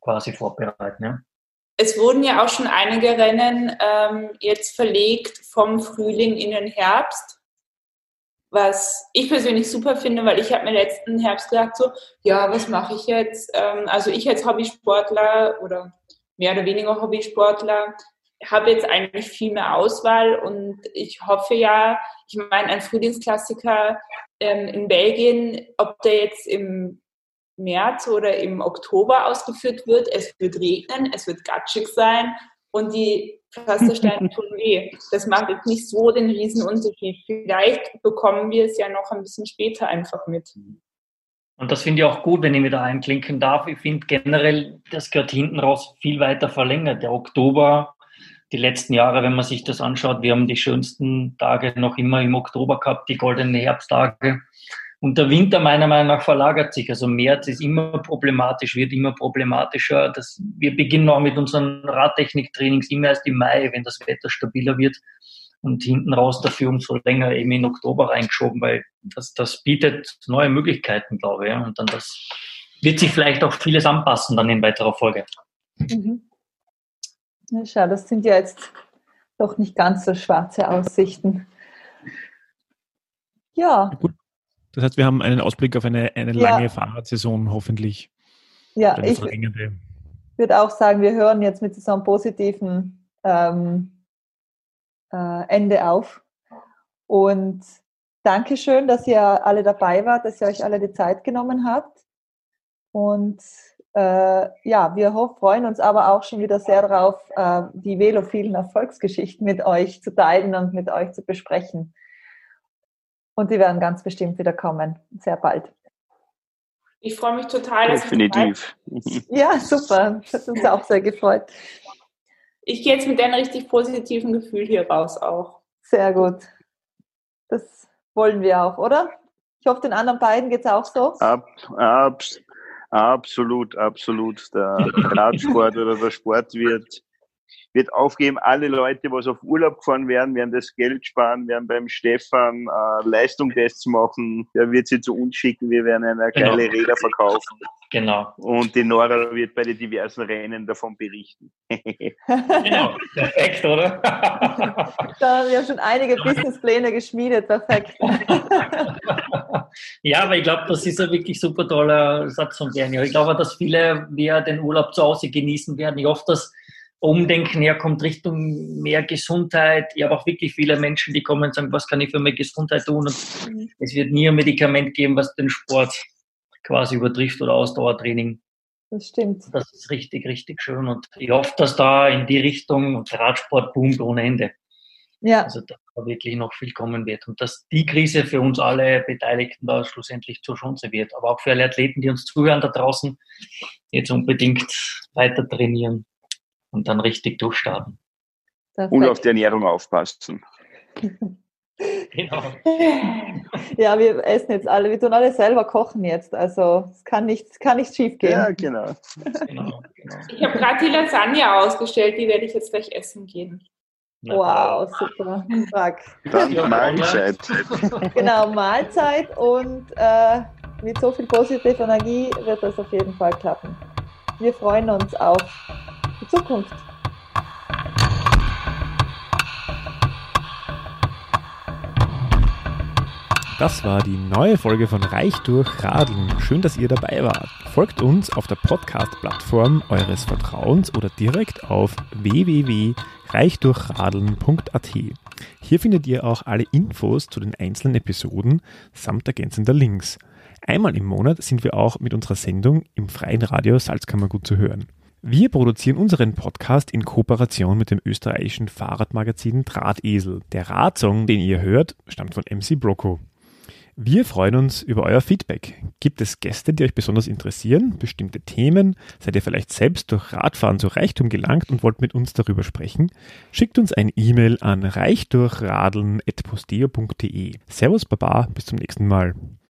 quasi vorbereiten. Ja. Es wurden ja auch schon einige Rennen ähm, jetzt verlegt vom Frühling in den Herbst, was ich persönlich super finde, weil ich habe mir letzten Herbst gedacht, so, ja, was mache ich jetzt? Ähm, also ich als Hobbysportler oder mehr oder weniger Hobbysportler habe jetzt eigentlich viel mehr Auswahl und ich hoffe ja, ich meine, ein Frühlingsklassiker ähm, in Belgien, ob der jetzt im März oder im Oktober ausgeführt wird, es wird regnen, es wird gatschig sein und die Pflastersteine tun weh. Das macht jetzt nicht so den Riesenunterschied. Vielleicht bekommen wir es ja noch ein bisschen später einfach mit. Und das finde ich auch gut, wenn ich mir da einklinken darf. Ich finde generell, das gehört hinten raus viel weiter verlängert. Der Oktober die letzten Jahre, wenn man sich das anschaut, wir haben die schönsten Tage noch immer im Oktober gehabt, die goldenen Herbsttage. Und der Winter meiner Meinung nach verlagert sich. Also März ist immer problematisch, wird immer problematischer. Das, wir beginnen auch mit unseren Radtechniktrainings immer erst im Mai, wenn das Wetter stabiler wird. Und hinten raus dafür umso länger eben in Oktober reingeschoben, weil das, das bietet neue Möglichkeiten, glaube ich. Und dann das wird sich vielleicht auch vieles anpassen dann in weiterer Folge. Mhm. Ja, schau, das sind ja jetzt doch nicht ganz so schwarze Aussichten. Ja. Gut. Das heißt, wir haben einen Ausblick auf eine, eine ja. lange Fahrradsaison hoffentlich. Ja, ich würde auch sagen, wir hören jetzt mit so einem positiven ähm, äh, Ende auf. Und Dankeschön, dass ihr alle dabei wart, dass ihr euch alle die Zeit genommen habt. Und äh, ja, wir freuen uns aber auch schon wieder sehr darauf, äh, die velophilen Erfolgsgeschichten mit euch zu teilen und mit euch zu besprechen. Und die werden ganz bestimmt wieder kommen, sehr bald. Ich freue mich total. Definitiv. Ja, super. Das hat uns auch sehr gefreut. Ich gehe jetzt mit einem richtig positiven Gefühl hier raus auch. Sehr gut. Das wollen wir auch, oder? Ich hoffe, den anderen beiden geht es auch so. Ab, ab, absolut, absolut. Der Radsport oder der Sport wird wird aufgeben, alle Leute, was auf Urlaub gefahren werden, werden das Geld sparen, werden beim Stefan äh, Leistungstests machen, der wird sie zu uns schicken, wir werden eine genau. geile Räder verkaufen. Genau. Und die Nora wird bei den diversen Rennen davon berichten. genau, perfekt, oder? da haben wir schon einige Businesspläne geschmiedet, perfekt. ja, aber ich glaube, das ist ein wirklich super toller Satz von Bernie. Ich glaube, dass viele wir den Urlaub zu Hause genießen werden. Ich hoffe, dass Umdenken herkommt Richtung mehr Gesundheit. Ich habe auch wirklich viele Menschen, die kommen und sagen, was kann ich für meine Gesundheit tun? Und mhm. es wird nie ein Medikament geben, was den Sport quasi übertrifft oder Ausdauertraining. Das stimmt. Das ist richtig, richtig schön. Und ich hoffe, dass da in die Richtung Radsport boomt ohne Ende. Ja. Also da wirklich noch viel kommen wird. Und dass die Krise für uns alle Beteiligten da schlussendlich zur Chance wird. Aber auch für alle Athleten, die uns zuhören da draußen, jetzt unbedingt weiter trainieren und dann richtig durchstarten. Perfekt. Und auf die Ernährung aufpassen. genau. Ja, wir essen jetzt alle, wir tun alle selber kochen jetzt, also es kann nichts, kann nichts schief gehen. Ja, genau. genau, genau. Ich habe gerade die Lasagne ausgestellt, die werde ich jetzt gleich essen gehen. Wow, super. Frag. Dann Mahlzeit. genau, Mahlzeit und äh, mit so viel positiver Energie wird das auf jeden Fall klappen. Wir freuen uns auf die Zukunft. Das war die neue Folge von Reich durch Radeln. Schön, dass ihr dabei wart. Folgt uns auf der Podcast-Plattform eures Vertrauens oder direkt auf www.reichdurchradeln.at. Hier findet ihr auch alle Infos zu den einzelnen Episoden samt ergänzender Links. Einmal im Monat sind wir auch mit unserer Sendung im freien Radio Salzkammergut zu hören. Wir produzieren unseren Podcast in Kooperation mit dem österreichischen Fahrradmagazin Drahtesel. Der Radsong, den ihr hört, stammt von MC Broco. Wir freuen uns über euer Feedback. Gibt es Gäste, die euch besonders interessieren, bestimmte Themen? Seid ihr vielleicht selbst durch Radfahren zu Reichtum gelangt und wollt mit uns darüber sprechen? Schickt uns ein E-Mail an reichdurchradeln.posteo.de. Servus Baba, bis zum nächsten Mal.